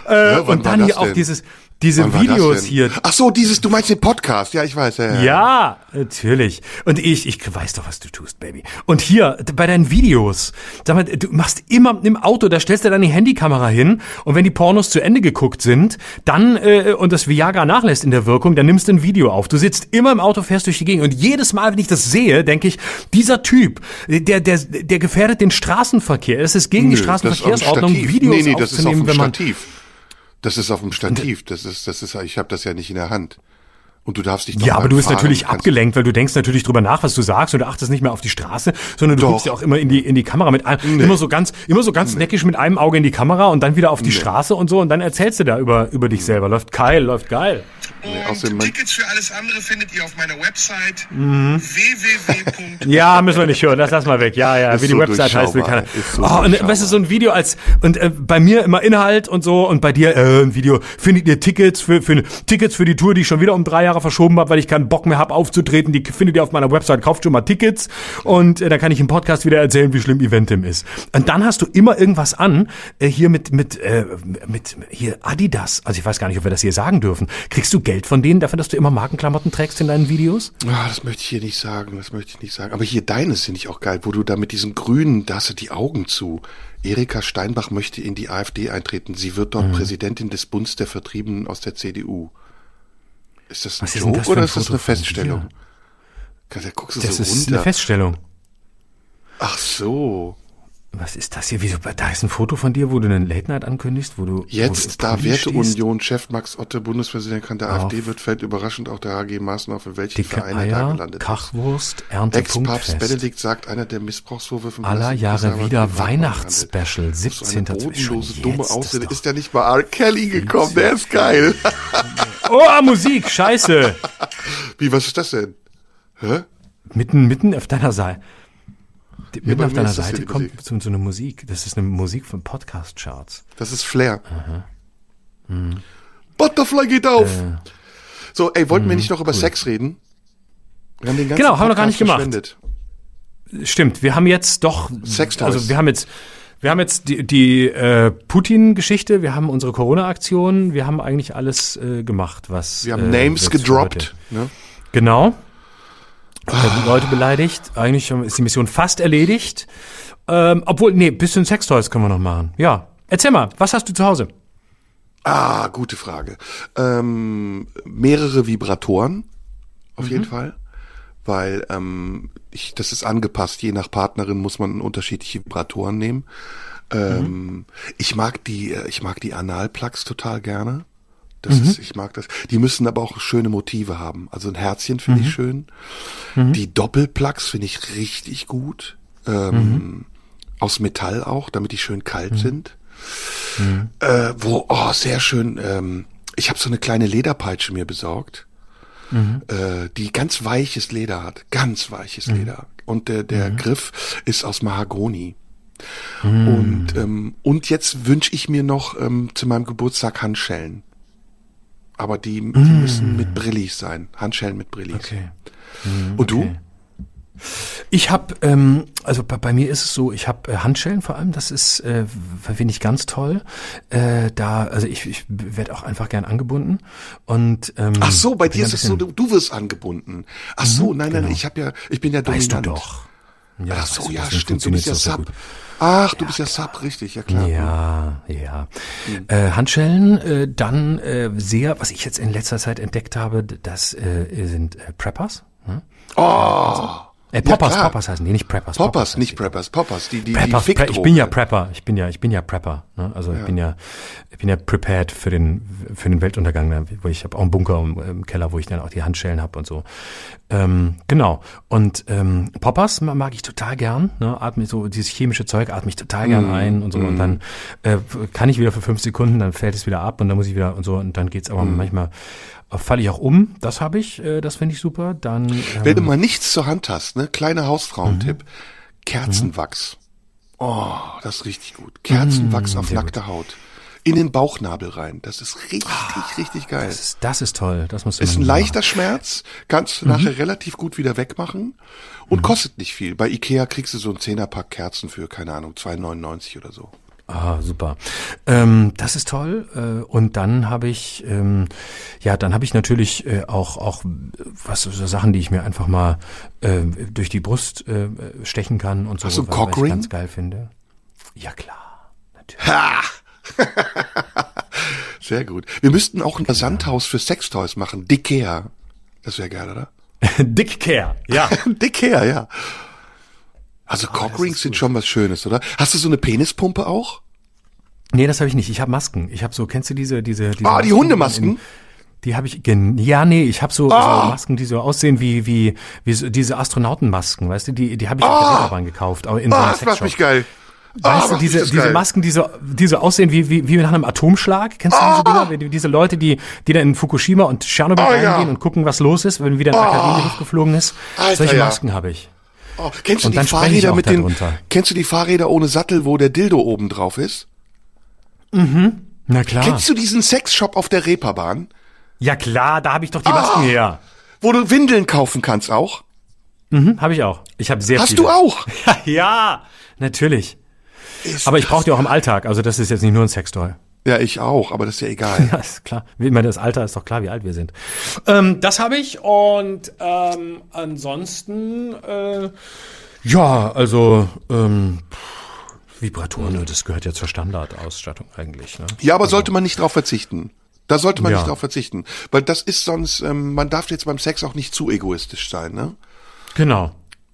Äh, Ja, und dann hier auch denn? dieses, diese Wann Videos hier. Ach so, dieses, du meinst den Podcast. Ja, ich weiß. Ja, ja. Ja, natürlich. Und ich, ich weiß doch, was du tust, Baby. Und hier, bei deinen Videos, sag mal, du machst immer im Auto, da stellst du die Handykamera hin und wenn die Pornos zu Ende geguckt sind, dann, äh, und das Viagra nachlässt in der Wirkung, dann nimmst du ein Video auf. Du sitzt immer im Auto, fährst durch die Gegend und jedes Mal, wenn ich das sehe, denke ich, dieser Typ, der, der, der gefährdet den Straßenverkehr. Es ist gegen die Nö, dem Straßenverkehrsordnung. Videos nee, nee, das ist auf aufzunehmen, dem wenn man, Stativ. Das ist auf dem Stativ. Das ist, das ist, ich habe das ja nicht in der Hand. Und du darfst dich doch Ja, aber du bist natürlich abgelenkt, weil du denkst natürlich drüber nach, was du sagst und du achtest nicht mehr auf die Straße, sondern du Doch. guckst ja auch immer in die in die Kamera mit einem, immer so ganz immer so ganz neckisch mit einem Auge in die Kamera und dann wieder auf die Straße und so und dann erzählst du da über über dich selber. Läuft geil, läuft geil. Und außerdem mein- Tickets für alles andere findet ihr auf meiner Website Mhm. www. Ja, müssen wir nicht hören, das lass mal weg. Ja, ja, Ist wie die so Website heißt, will keiner. Ist so oh, und durchschaubar. weißt du, so ein Video als und äh, bei mir immer Inhalt und so und bei dir äh, ein Video findet ihr Tickets für für Tickets für die Tour, die ich schon wieder um drei Jahre verschoben habe, weil ich keinen Bock mehr habe aufzutreten. Die findet ihr auf meiner Website. Kauft schon mal Tickets und äh, dann kann ich im Podcast wieder erzählen, wie schlimm Eventim ist. Und dann hast du immer irgendwas an äh, hier mit mit äh, mit hier Adidas. Also ich weiß gar nicht, ob wir das hier sagen dürfen. Kriegst du Geld von denen dafür, dass du immer Markenklamotten trägst in deinen Videos? Ah, das möchte ich hier nicht sagen, das möchte ich nicht sagen. Aber hier deines finde ich auch geil, wo du da mit diesem grünen, da hast du die Augen zu. Erika Steinbach möchte in die AfD eintreten. Sie wird Mhm. dort Präsidentin des Bundes der Vertriebenen aus der CDU. Ist das ein Was ist Joke das für oder ein ist das eine Feststellung? Da guckst du Das so ist runter. eine Feststellung. Ach so. Was ist das hier? Wieso? Da ist ein Foto von dir, wo du einen Late Night ankündigst, wo du wo du Jetzt, da Pulli stehst. Werteunion, Chef Max Otte, Bundespräsident kann der Auf. AfD wird, fällt überraschend auch der HG Maßen auf, in welchen Dicke Verein er da Eier, gelandet. Kachwurst, Ernte, Ex-Papst. Benedikt sagt, einer der Missbrauchsvorwürfe Aller Jahre wieder Weihnachtsspecial, handelt. 17. So eine bodenlose, dumme jetzt, Ausrede. ist Ist ja nicht mal R. Kelly gekommen, der ist geil. Oh, Musik, scheiße. Wie, was ist das denn? Hä? mitten, mitten auf deiner Seite. Mitten bei auf deiner Seite kommt so, so eine Musik. Das ist eine Musik von Podcast-Charts. Das ist Flair. Butterfly geht auf. Äh. So, ey, wollten wir nicht noch über Sex reden? Wir haben den ganzen Mhm, Genau, haben wir gar nicht Podcast gemacht. Stimmt, wir haben jetzt doch, Sextoys. also wir haben jetzt, wir haben jetzt die, die äh, Putin-Geschichte, wir haben unsere Corona-Aktion, wir haben eigentlich alles äh, gemacht, was Wir haben äh, Names gedroppt. Ne? Genau. Die Leute beleidigt. Eigentlich ist die Mission fast erledigt. Ähm, obwohl, nee, bisschen Sextoys können wir noch machen. Ja. Erzähl mal, was hast du zu Hause? Ah, gute Frage. Ähm, mehrere Vibratoren, auf Mhm. jeden Fall. weil ähm, ich, das ist angepasst. Je nach Partnerin muss man unterschiedliche Vibratoren nehmen. Ähm, Ich mag die, äh, ich mag die Analplugs total gerne. Das ist, ich mag das. Die müssen aber auch schöne Motive haben. Also ein Herzchen finde ich schön. Die Doppelplugs finde ich richtig gut. Ähm, Aus Metall auch, damit die schön kalt sind. Äh, wo, oh, sehr schön. Ähm, ich habe so eine kleine Lederpeitsche mir besorgt, äh, die ganz weiches Leder hat. Ganz weiches Leder. Und der, der Griff ist aus Mahagoni. Und, ähm, und jetzt wünsche ich mir noch ähm, zu meinem Geburtstag Handschellen. Aber die, die müssen mit Brillis sein. Handschellen mit Brillis. Okay. Und du? okay. Ich habe, ähm, also bei, bei mir ist es so, ich habe äh, Handschellen vor allem, das ist, äh, finde ich ganz toll. Äh, da, also ich, ich werde auch einfach gern angebunden. Und, ähm, Ach so, bei dir ist es so, du, du wirst angebunden. Ach so, nein, nein, genau. ich habe ja, ich bin ja Weißt dominant. du doch. Ja, Ach so, ja, stimmt, du bist ja Sub. gut. Ach, du bist ja Sub, richtig, ja klar. Ja, ja. Äh, Handschellen, äh, dann äh, sehr, was ich jetzt in letzter Zeit entdeckt habe, das äh, sind äh, Preppers. Ne? Oh, Äh, Poppers, klar. Poppers heißen die, nicht Preppers. Poppers, heißen nicht. Preppers, Poppers, die, die, Preppers, die Pre ich bin ja. Prepper, ich bin ja, ich bin ja Prepper. Ne? Also ich bin ja, ich bin ja prepared für den für den Weltuntergang, ne? wo ich habe auch einen Bunker im, im Keller, wo ich dann auch die Handschellen habe und so. Ähm, genau. Und ähm, Poppers ma- mag ich total gern. Ne? Atme so dieses chemische Zeug atme ich total gern Mm, ein und so. Und dann äh, kann ich wieder für fünf Sekunden, dann fällt es wieder ab und dann muss ich wieder und so und dann geht's aber Mm. manchmal äh, falle ich auch um. Das habe ich, äh, das finde ich super. Dann ähm, Wenn du mal nichts zur Hand hast, ne, kleiner Hausfrauentipp, Mhm. Kerzenwachs. Oh, das ist richtig gut. Kerzenwachs auf Mm, sehr nackte Haut. In den Bauchnabel rein. Das ist richtig, richtig geil. Ah, das ist, das ist toll. Das musst du Ist ein machen. leichter Schmerz, kannst Mhm. du nachher relativ gut wieder wegmachen und kostet nicht viel. Bei Ikea kriegst du so ein Zehnerpack Kerzen für, keine Ahnung, 2,99 oder so. Ah, super. Ähm, das ist toll. Äh, und dann habe ich, ähm, ja, dann habe ich natürlich äh, auch auch was so Sachen, die ich mir einfach mal äh, durch die Brust äh, stechen kann und so, Hast du einen was, was ich Cockring? ganz geil finde. Ja klar, natürlich. Ha! Sehr gut. Wir müssten auch ein Versandhaus für Sextoys machen. Dickea. Das wäre geil, oder? Dick Care, ja. Dickea, ja. Also Cockrings sind schon was Schönes, oder? Hast du so eine Penispumpe auch? nee, das habe ich nicht. Ich habe Masken. Ich habe so, kennst du diese diese diese Ah, die Masken, Hundemasken? in- Die habe ich, ja, nee, ich habe so, so Masken, die so aussehen wie, wie, wie so, diese Astronautenmasken, weißt du, die, die habe ich auf der Reeperbahn gekauft, aber in so Ah, einem das macht mich geil. Ah, Weißt macht du, diese, diese geil. Masken, die so, die so aussehen wie, wie, wie nach einem Atomschlag? Kennst du diese Dinger? Wenn die- Diese Leute, die, die dann in Fukushima und Tschernobyl Ah, ja. reingehen und gucken, was los ist, wenn wieder ein AKW in Luft geflogen ist. Alter, Solche ja. Masken habe ich. Oh, kennst du Und die Fahrräder mit den, kennst du die Fahrräder ohne Sattel, wo der Dildo oben drauf ist? Na klar. Kennst du diesen Sexshop auf der Reeperbahn? Ja klar, da habe ich doch die Ah. Masken her. Wo du Windeln kaufen kannst auch? Mhm, habe ich auch. Ich habe sehr Hast viele. du auch? Ja, ja, natürlich. Ist Aber ich brauche die auch im Alltag. Also das ist jetzt nicht nur ein Sextoy. Ja, ich auch, aber das ist ja egal. Ja, ist klar. Ich meine, das Alter ist doch klar, wie alt wir sind. Ähm, das habe ich und ähm, ansonsten, äh, ja, also ähm, Vibratoren, das gehört ja zur Standardausstattung eigentlich. Ne? Ja, aber sollte man nicht drauf verzichten. Da sollte man Ja. nicht drauf verzichten. Weil das ist sonst, ähm, man darf jetzt beim Sex auch nicht zu egoistisch sein, ne? Genau.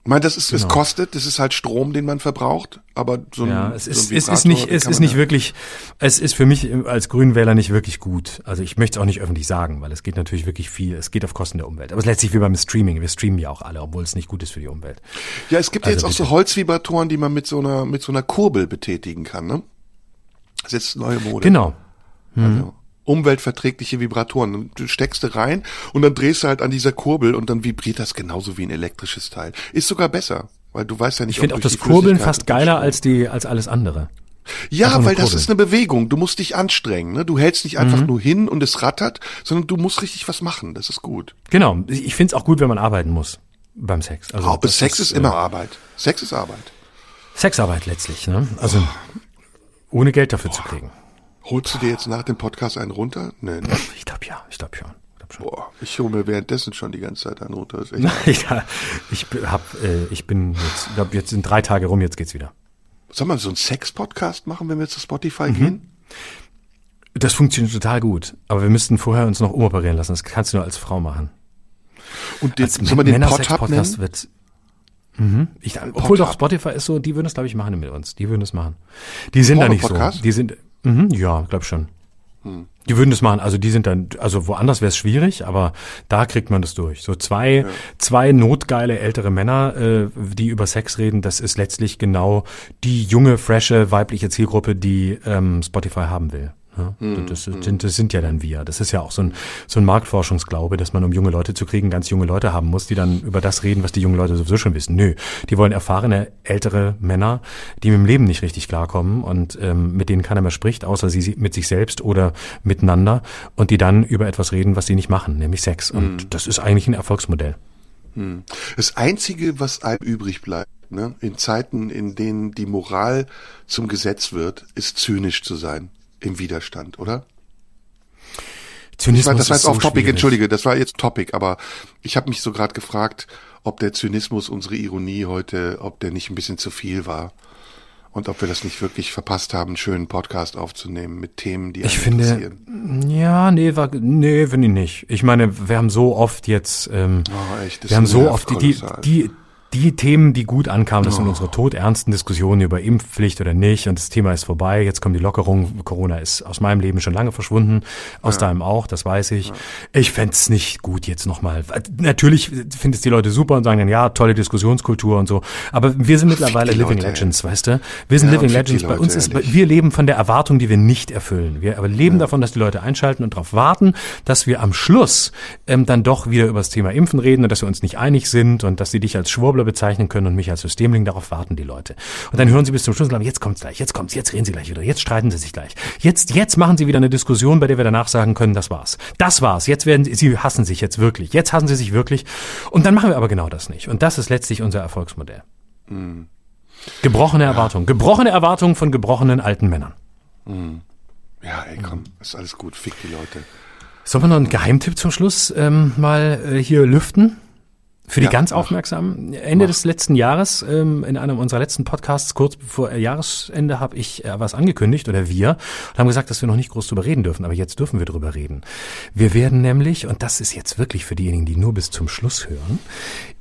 Ich meine, das ist, es kostet, das ist halt Strom, den man verbraucht, aber so ein, Ja, es so ist, ein es ist Vibrator, nicht, es ist nicht ja- wirklich, es ist für mich als Grünwähler nicht wirklich gut. Also ich möchte es auch nicht öffentlich sagen, weil es geht natürlich wirklich viel, es geht auf Kosten der Umwelt. Aber es ist letztlich wie beim Streaming. Wir streamen ja auch alle, obwohl es nicht gut ist für die Umwelt. Ja, es gibt ja Also jetzt auch so. Holzvibratoren, die man mit so einer, mit so einer Kurbel betätigen kann, ne? Das ist jetzt neue Mode. Genau. Also, umweltverträgliche Vibratoren. Und Du steckst du rein und dann drehst du halt an dieser Kurbel und dann vibriert das genauso wie ein elektrisches Teil. Ist sogar besser, weil du weißt ja nicht, Ich finde auch das Kurbeln fast geiler als die, als alles andere. Ja, nur weil das ist eine Bewegung. Du musst dich anstrengen. Ne? Du hältst nicht Mhm. einfach nur hin und es rattert, sondern du musst richtig was machen. Das ist gut. Genau. Ich finde es auch gut, wenn man arbeiten muss beim Sex. Also das Sex ist, äh, immer Arbeit. Sex ist Arbeit. Sexarbeit letztlich. Ne? Also ohne Geld dafür zu kriegen. Holst du dir jetzt nach dem Podcast einen runter? Nee, ne? Ich glaube ja. Ich glaube schon. Ich glaub schon. Boah, ich hole mir währenddessen schon die ganze Zeit einen runter. Das ja, ich bin- hab, äh, ich bin jetzt, ich glaube, jetzt sind drei Tage rum, jetzt geht's wieder. Sollen wir so einen Sex-Podcast machen, wenn wir zu Spotify Mhm. gehen? Das funktioniert total gut, aber wir müssten vorher uns noch umoperieren lassen. Das kannst du nur als Frau machen. Und den, Als soll man den Pod Hub Männersex-Podcast nennen? wird. Mhm. Ich, obwohl doch. Spotify ist so, die würden es, glaube ich, machen mit uns. Die würden es machen. Die sind da nicht so. Die sind, mhm, ja, glaub schon. Die würden das machen. Also die sind dann, also woanders wäre es schwierig, aber da kriegt man das durch. So zwei, zwei notgeile ältere Männer, äh, die über Sex reden, das ist letztlich genau die junge, frische, weibliche Zielgruppe, die ähm, Spotify haben will. Ja, das, sind, das sind ja dann wir. Das ist ja auch so ein, so ein Marktforschungsglaube, dass man, um junge Leute zu kriegen, ganz junge Leute haben muss, die dann über das reden, was die jungen Leute sowieso schon wissen. Nö, die wollen erfahrene, ältere Männer, die mit dem Leben nicht richtig klarkommen und ähm, mit denen keiner mehr spricht, außer sie mit sich selbst oder miteinander und die dann über etwas reden, was sie nicht machen, nämlich Sex. Und das ist eigentlich ein Erfolgsmodell. Das Einzige, was einem übrig bleibt, ne, in Zeiten, in denen die Moral zum Gesetz wird, ist zynisch zu sein im Widerstand, oder? Ich weiß, das war jetzt auf so Topic, schwierig. entschuldige, das war jetzt Topic, aber ich habe mich so gerade gefragt, ob der Zynismus, unsere Ironie heute, ob der nicht ein bisschen zu viel war. Und ob wir das nicht wirklich verpasst haben, einen schönen Podcast aufzunehmen mit Themen, die Ich finde, interessieren. ja, nee, war, nee, finde ich nicht. Ich meine, wir haben so oft jetzt, ähm, Oh, echt, wir haben so oft die, die, die, die Themen, die gut ankamen, das sind Oh. unsere todernsten Diskussionen über Impfpflicht oder nicht und das Thema ist vorbei, jetzt kommt die Lockerung, Corona ist aus meinem Leben schon lange verschwunden, aus deinem auch, das weiß ich. Ich fänd's nicht gut jetzt nochmal. Natürlich finden es die Leute super und sagen dann, ja, tolle Diskussionskultur und so, aber wir sind mittlerweile Living Leute. Legends, weißt du? Wir sind Ja, Living Legends, bei Leute, uns ist, ehrlich. wir leben von der Erwartung, die wir nicht erfüllen. Wir aber leben davon, dass die Leute einschalten und darauf warten, dass wir am Schluss ähm, dann doch wieder über das Thema Impfen reden und dass wir uns nicht einig sind und dass sie dich als Schwurbler bezeichnen können und mich als Systemling. Darauf warten die Leute. Und dann hören sie bis zum Schluss und glauben, jetzt kommt's gleich, jetzt kommt's, jetzt reden sie gleich wieder, jetzt streiten sie sich gleich. Jetzt, jetzt machen sie wieder eine Diskussion, bei der wir danach sagen können, das war's. Das war's. Jetzt werden sie, sie hassen sich jetzt wirklich. Jetzt hassen sie sich wirklich. Und dann machen wir aber genau das nicht. Und das ist letztlich unser Erfolgsmodell. Gebrochene Erwartungen. Gebrochene Erwartungen von gebrochenen alten Männern. Ja, ey, komm, ist alles gut, fick die Leute. Sollen wir noch einen Geheimtipp zum Schluss ähm, mal äh, hier lüften? Für die Ja, ganz mach. Aufmerksamen. Ende des letzten Jahres, ähm, in einem unserer letzten Podcasts, kurz bevor Jahresende, habe ich äh, was angekündigt oder wir und haben gesagt, dass wir noch nicht groß drüber reden dürfen, aber jetzt dürfen wir drüber reden. Wir werden nämlich, und das ist jetzt wirklich für diejenigen, die nur bis zum Schluss hören,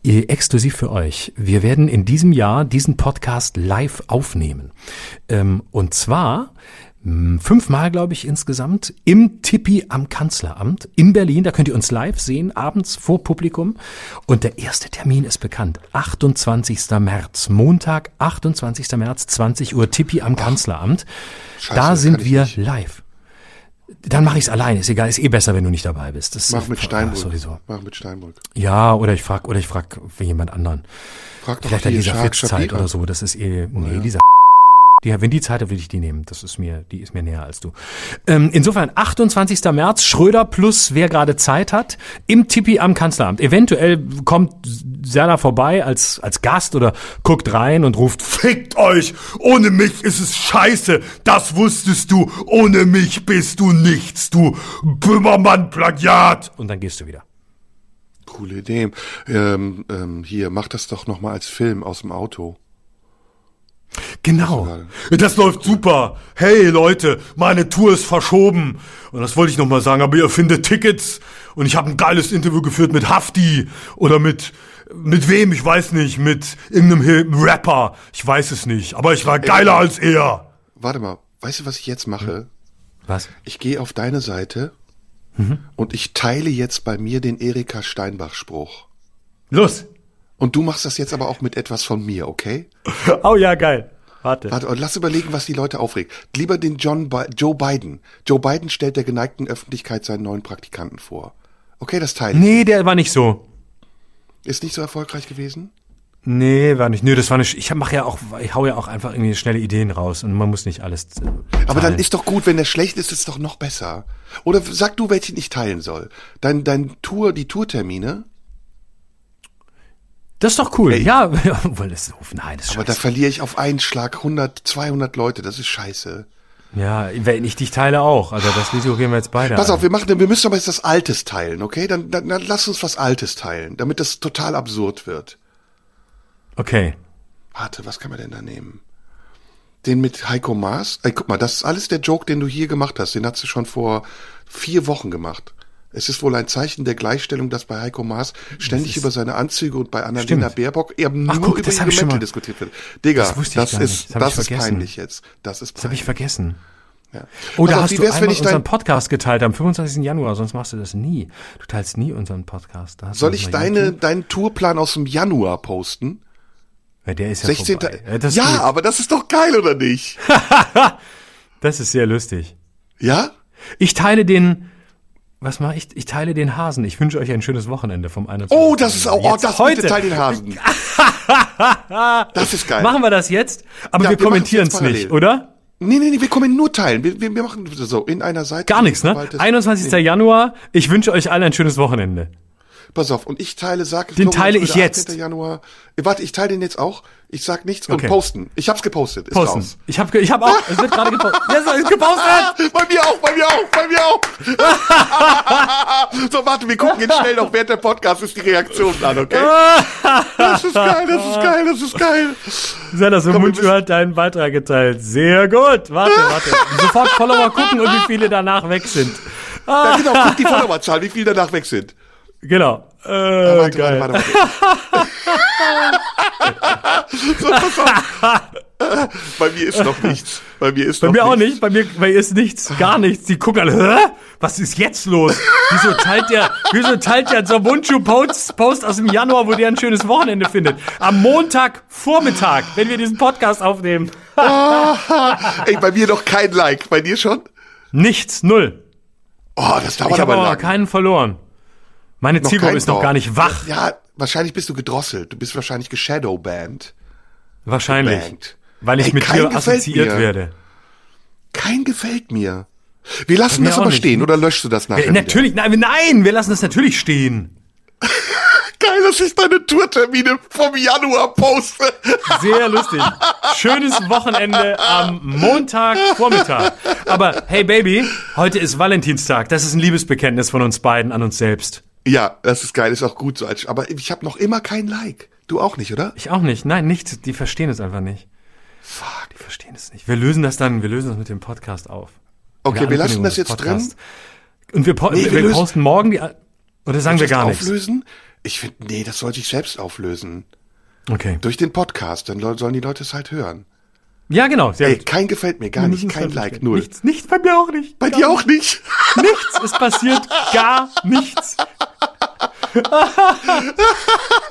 äh, exklusiv für euch, wir werden in diesem Jahr diesen Podcast live aufnehmen. Ähm, und zwar fünfmal, glaube ich, insgesamt im Tippi am Kanzleramt in Berlin. Da könnt ihr uns live sehen, abends vor Publikum. Und der erste Termin ist bekannt. 28. März, Montag, 28. März, 20 Uhr, Tippi am Kanzleramt. Scheiße, da sind wir live. Dann mache ich es alleine. Ist egal, ist eh besser, wenn du nicht dabei bist. Das Mach mit Steinbrück. Sowieso. Mach mit Steinbrück. Ja, oder ich frag, oder ich frag jemand anderen. Frag doch Vielleicht hier dieser Fitzzeit oder so, das ist eh, nee, ja. dieser die, wenn die Zeit hat, will ich die nehmen. Das ist mir, die ist mir näher als du. Ähm, insofern, 28. März, Schröder plus wer gerade Zeit hat, im Tippi am Kanzleramt. Eventuell kommt Serda vorbei als, als Gast oder guckt rein und ruft, fickt euch! Ohne mich ist es scheiße! Das wusstest du! Ohne mich bist du nichts, du Böhmermann-Plagiat! Und dann gehst du wieder. Coole Idee. Ähm, ähm, hier, mach das doch noch mal als Film aus dem Auto. Genau. Das läuft super. Hey Leute, meine Tour ist verschoben. Und das wollte ich noch mal sagen, aber ihr findet Tickets und ich habe ein geiles Interview geführt mit Hafti oder mit mit wem, ich weiß nicht, mit irgendeinem Rapper, ich weiß es nicht, aber ich war geiler als er. Warte mal, weißt du, was ich jetzt mache? Was? Ich gehe auf deine Seite Mhm. und ich teile jetzt bei mir den Erika Steinbach Spruch. Los. Und du machst das jetzt aber auch mit etwas von mir, okay? Oh ja, geil. Warte. Warte, und lass überlegen, was die Leute aufregt. Lieber den John Bi Joe Biden. Joe Biden stellt der geneigten Öffentlichkeit seinen neuen Praktikanten vor. Okay, das teile ich. Nee, der war nicht so. Ist nicht so erfolgreich gewesen? Nee, war nicht. Nee, das war nicht. Ich mache ja auch, ich hau ja auch einfach irgendwie schnelle Ideen raus und man muss nicht alles. äh, Aber dann teilen. ist doch gut, wenn der schlecht ist, ist es doch noch besser. Oder sag du, welchen ich teilen soll. Dein, dein Tour, die Tourtermine, Das ist doch cool. Ja, obwohl das nein, das ist aber da verliere ich auf einen Schlag 100, 200 Leute, das ist scheiße. Ja, wenn ich dich teile auch. Also das Risiko gehen wir jetzt beide. Pass ein. auf, wir machen, wir müssen aber jetzt das Altes teilen, okay? Dann, dann, dann lass uns was Altes teilen, damit das total absurd wird. Okay. Warte, was kann man denn da nehmen? Den mit Heiko Maas? Ey, guck mal, das ist alles der Joke, den du hier gemacht hast. Den hast du schon vor vier Wochen gemacht. Es ist wohl ein Zeichen der Gleichstellung, dass bei Heiko Maas ständig über seine Anzüge und bei Annalena Stimmt. Baerbock eben nur Ach, guck, über ihre Mäntel diskutiert wird. Digga, Das das, ist, Das das ist peinlich jetzt. Das ist Das habe ich peinlich. vergessen. Ja. Oh, da auf, hast du wär's, einmal unseren Podcast geteilt am 25. Januar, sonst machst du das nie. Du teilst nie unseren Podcast. Da soll ich deine, YouTube. deinen Tourplan aus dem Januar posten? Ja, der ist ja 16. vorbei. Ja, das, ja, aber das ist doch geil, oder nicht? das ist sehr lustig. Ja? Ich teile den, was mache ich? Ich teile den Hasen. Ich wünsche euch ein schönes Wochenende vom 21. Oh, das ist auch, oh, das heute. bitte teil den Hasen. das ist geil. Machen wir das jetzt? Aber Ja, wir wir kommentieren es nicht, oder? Nee, nee, nee, wir kommen nur teilen. Wir, wir, wir machen so in einer Seite. Gar nichts, ne? verwaltet- 21. Januar. Ich wünsche euch allen ein schönes Wochenende. Pass auf, und ich teile, sag Den Florian teile ich jetzt. 18. Januar. Äh, Warte, ich teile den jetzt auch. Ich sag nichts Okay. und posten. Ich hab's gepostet. Ist Posten. raus. Ich habe ich hab auch, es wird gerade gepostet. Ja, es ist gepostet. Bei mir auch, bei mir auch, bei mir auch. so, warte, wir gucken jetzt schnell noch während der Podcast ist die Reaktion an, okay? Das ist geil, das ist geil, das ist geil. Sender so wir Mundschuh müssen- hat deinen Beitrag geteilt. Sehr gut. Warte, warte. Sofort Follower gucken und wie viele danach weg sind. Ja, genau, guck die Followerzahl, wie viele danach weg sind. Genau. Äh, Warte, geil. warte, warte, warte. so, pass auf. Bei mir ist noch nichts. Bei mir ist Bei noch mir auch nicht, bei mir, bei ihr ist nichts, gar nichts. Die gucken alle, hä? Was ist jetzt los? Wieso teilt der, wieso teilt der so Mundschuh Post, Post aus dem Januar, wo der ein schönes Wochenende findet? Am Montag Vormittag, wenn wir diesen Podcast aufnehmen. Ey, bei mir noch kein Like. Bei dir schon? Nichts, null. Oh, das dauert Ich habe aber lang. keinen verloren. Meine Zielgruppe ist noch gar nicht wach. Ja, wahrscheinlich bist du gedrosselt. Du bist wahrscheinlich geshadowbanned. Wahrscheinlich. Bankt. Weil ich Ey, mit dir assoziiert mir. werde. Kein gefällt mir. Wir lassen mir das aber nicht. stehen oder löschst du das nachher? Wieder? natürlich, nein, nein, wir lassen das natürlich stehen. Geil, dass ich deine Tourtermine vom Januar poste. Sehr lustig. Schönes Wochenende am Montagvormittag. Aber hey Baby, heute ist Valentinstag. Das ist ein Liebesbekenntnis von uns beiden an uns selbst. Ja, das ist geil, ist auch gut so. als- Aber ich habe noch immer kein Like. Du auch nicht, oder? Ich auch nicht. Nein, nichts. Die verstehen es einfach nicht. Fuck, die verstehen es nicht. Wir lösen das dann, wir lösen das mit dem Podcast auf. Okay, wir lassen das jetzt Podcasts. drin. Und wir, Nee, wir wir, lösen- posten morgen die, oder sagen wir gar nichts? auflösen? Ich finde, nee, das soll sich selbst auflösen. Okay. Durch den Podcast, dann sollen die Leute es halt hören. Ja, genau. Sehr Ey, gut. kein gefällt mir, gar nicht, kein Like, null. Nichts, nichts bei mir auch nicht. Bei dir auch nicht? Nichts, es passiert gar nichts.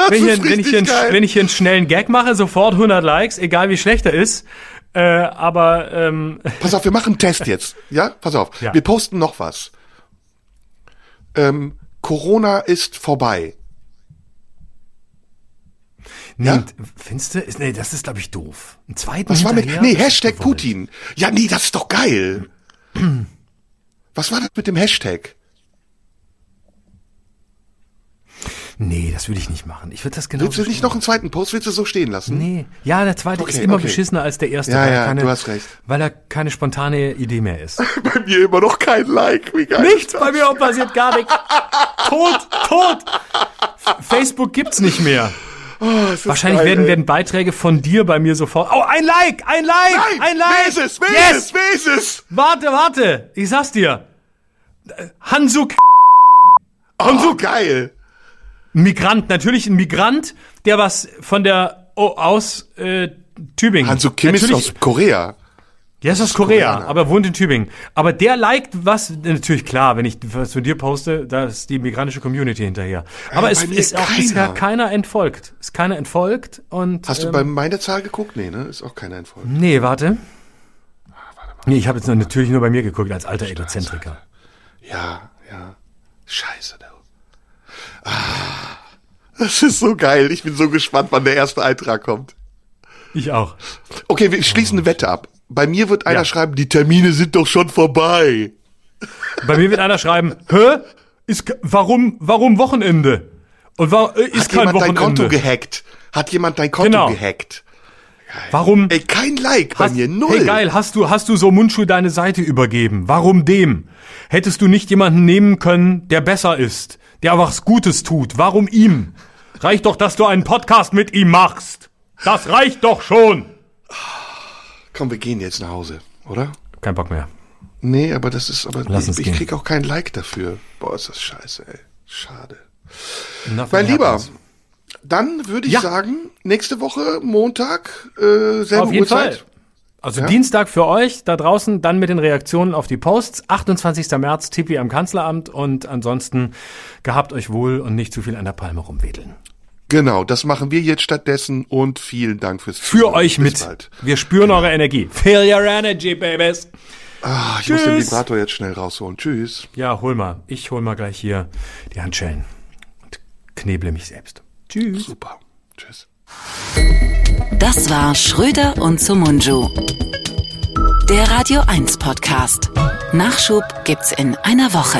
wenn, ich, ist wenn, ich hier einen, wenn ich hier einen schnellen Gag mache, sofort 100 Likes, egal wie schlecht er ist. Äh, aber ähm, Pass auf, wir machen einen Test jetzt. Ja, pass auf. Ja. Wir posten noch was. Ähm, Corona ist vorbei. Nee, Ja? findest du? Nee, das ist, glaube ich, doof. Einen zweiten Was war mit, nee, Hashtag. Putin. Ja, nee, das ist doch geil. Was war das mit dem Hashtag? Nee, das würde ich nicht machen. Ich würde das genau Willst du nicht noch einen zweiten Post? Willst du so stehen lassen? Nee. Ja, der zweite Okay, ist immer okay. beschissener als der erste. Ja, weil er ja, keine, du hast recht. Weil er keine spontane Idee mehr ist. Bei mir immer noch kein Like. Wie geil. Nichts bei mir passiert gar nichts. tot, tot. Facebook gibt's nicht mehr. Ist Wahrscheinlich geil, werden, ey. werden Beiträge von dir bei mir sofort. Oh, ein Like, ein Like, Nein, ein Like. wer ist es? Wer yes. ist es? Wer ist es? Warte, warte. Ich sag's dir. Äh, Hansuk, Oh, geil. ein Migrant, natürlich ein Migrant, der was von der oh, aus äh, Tübingen. Hansu Kim ist Natürlich- aus Korea. Der ist aus Korea, Koreaner. aber wohnt in Tübingen. Aber der liked was, natürlich klar, wenn ich was von dir poste, da ist die migrantische Community hinterher. Aber bei es ist auch keiner. bisher keiner entfolgt. Ist keiner entfolgt und. Hast du ähm, bei meiner Zahl geguckt? Nee, ne? Ist auch keiner Erfolg. Nee, warte. Nee, ich habe jetzt natürlich nur bei mir geguckt, als alter Egozentriker. Ja, ja. Scheiße, du. Ah, das ist so geil. Ich bin so gespannt, wann der erste Eintrag kommt. Ich auch. Okay, wir schließen eine Wette ab. Bei mir wird einer Ja. schreiben, die Termine sind doch schon vorbei. Bei mir wird einer schreiben, hä? Ist, warum, warum Wochenende? Und war, äh, ist Hat kein jemand dein Konto Wochenende. gehackt? Hat jemand dein Konto Genau. gehackt? Warum? Ey, kein Like bei Hast, mir, null. Hey, geil, hast du, hast du so Mundschuh deine Seite übergeben? Warum dem? Hättest du nicht jemanden nehmen können, der besser ist, der was Gutes tut? Warum ihm? Reicht doch, dass du einen Podcast mit ihm machst. Das reicht doch schon. Komm, wir gehen jetzt nach Hause, oder? Kein Bock mehr. Nee, aber das ist, aber Lass ich, ich krieg auch kein Like dafür. Boah, ist das scheiße, ey. Schade. Nothing Mein Lieber, happens. dann würde ich Ja. sagen, nächste Woche, Montag, äh, selbe Auf jeden Uhrzeit. Fall. Also Dienstag für euch da draußen, dann mit den Reaktionen auf die Posts. 28. März, Tipi am Kanzleramt und ansonsten gehabt euch wohl und nicht zu viel an der Palme rumwedeln. Genau, das machen wir jetzt stattdessen und vielen Dank fürs Für Zuhören. euch Bis mit. Bald. Wir spüren eure Energie. Feel your energy, babies. Ah, ich muss den Tschüss. Vibrator jetzt schnell rausholen. Tschüss. Ja, hol mal. Ich hol mal gleich hier die Handschellen und kneble mich selbst. Tschüss. Super. Tschüss. Das war Schröder und Sumunju. Der Radio 1 Podcast. Nachschub gibt's in einer Woche.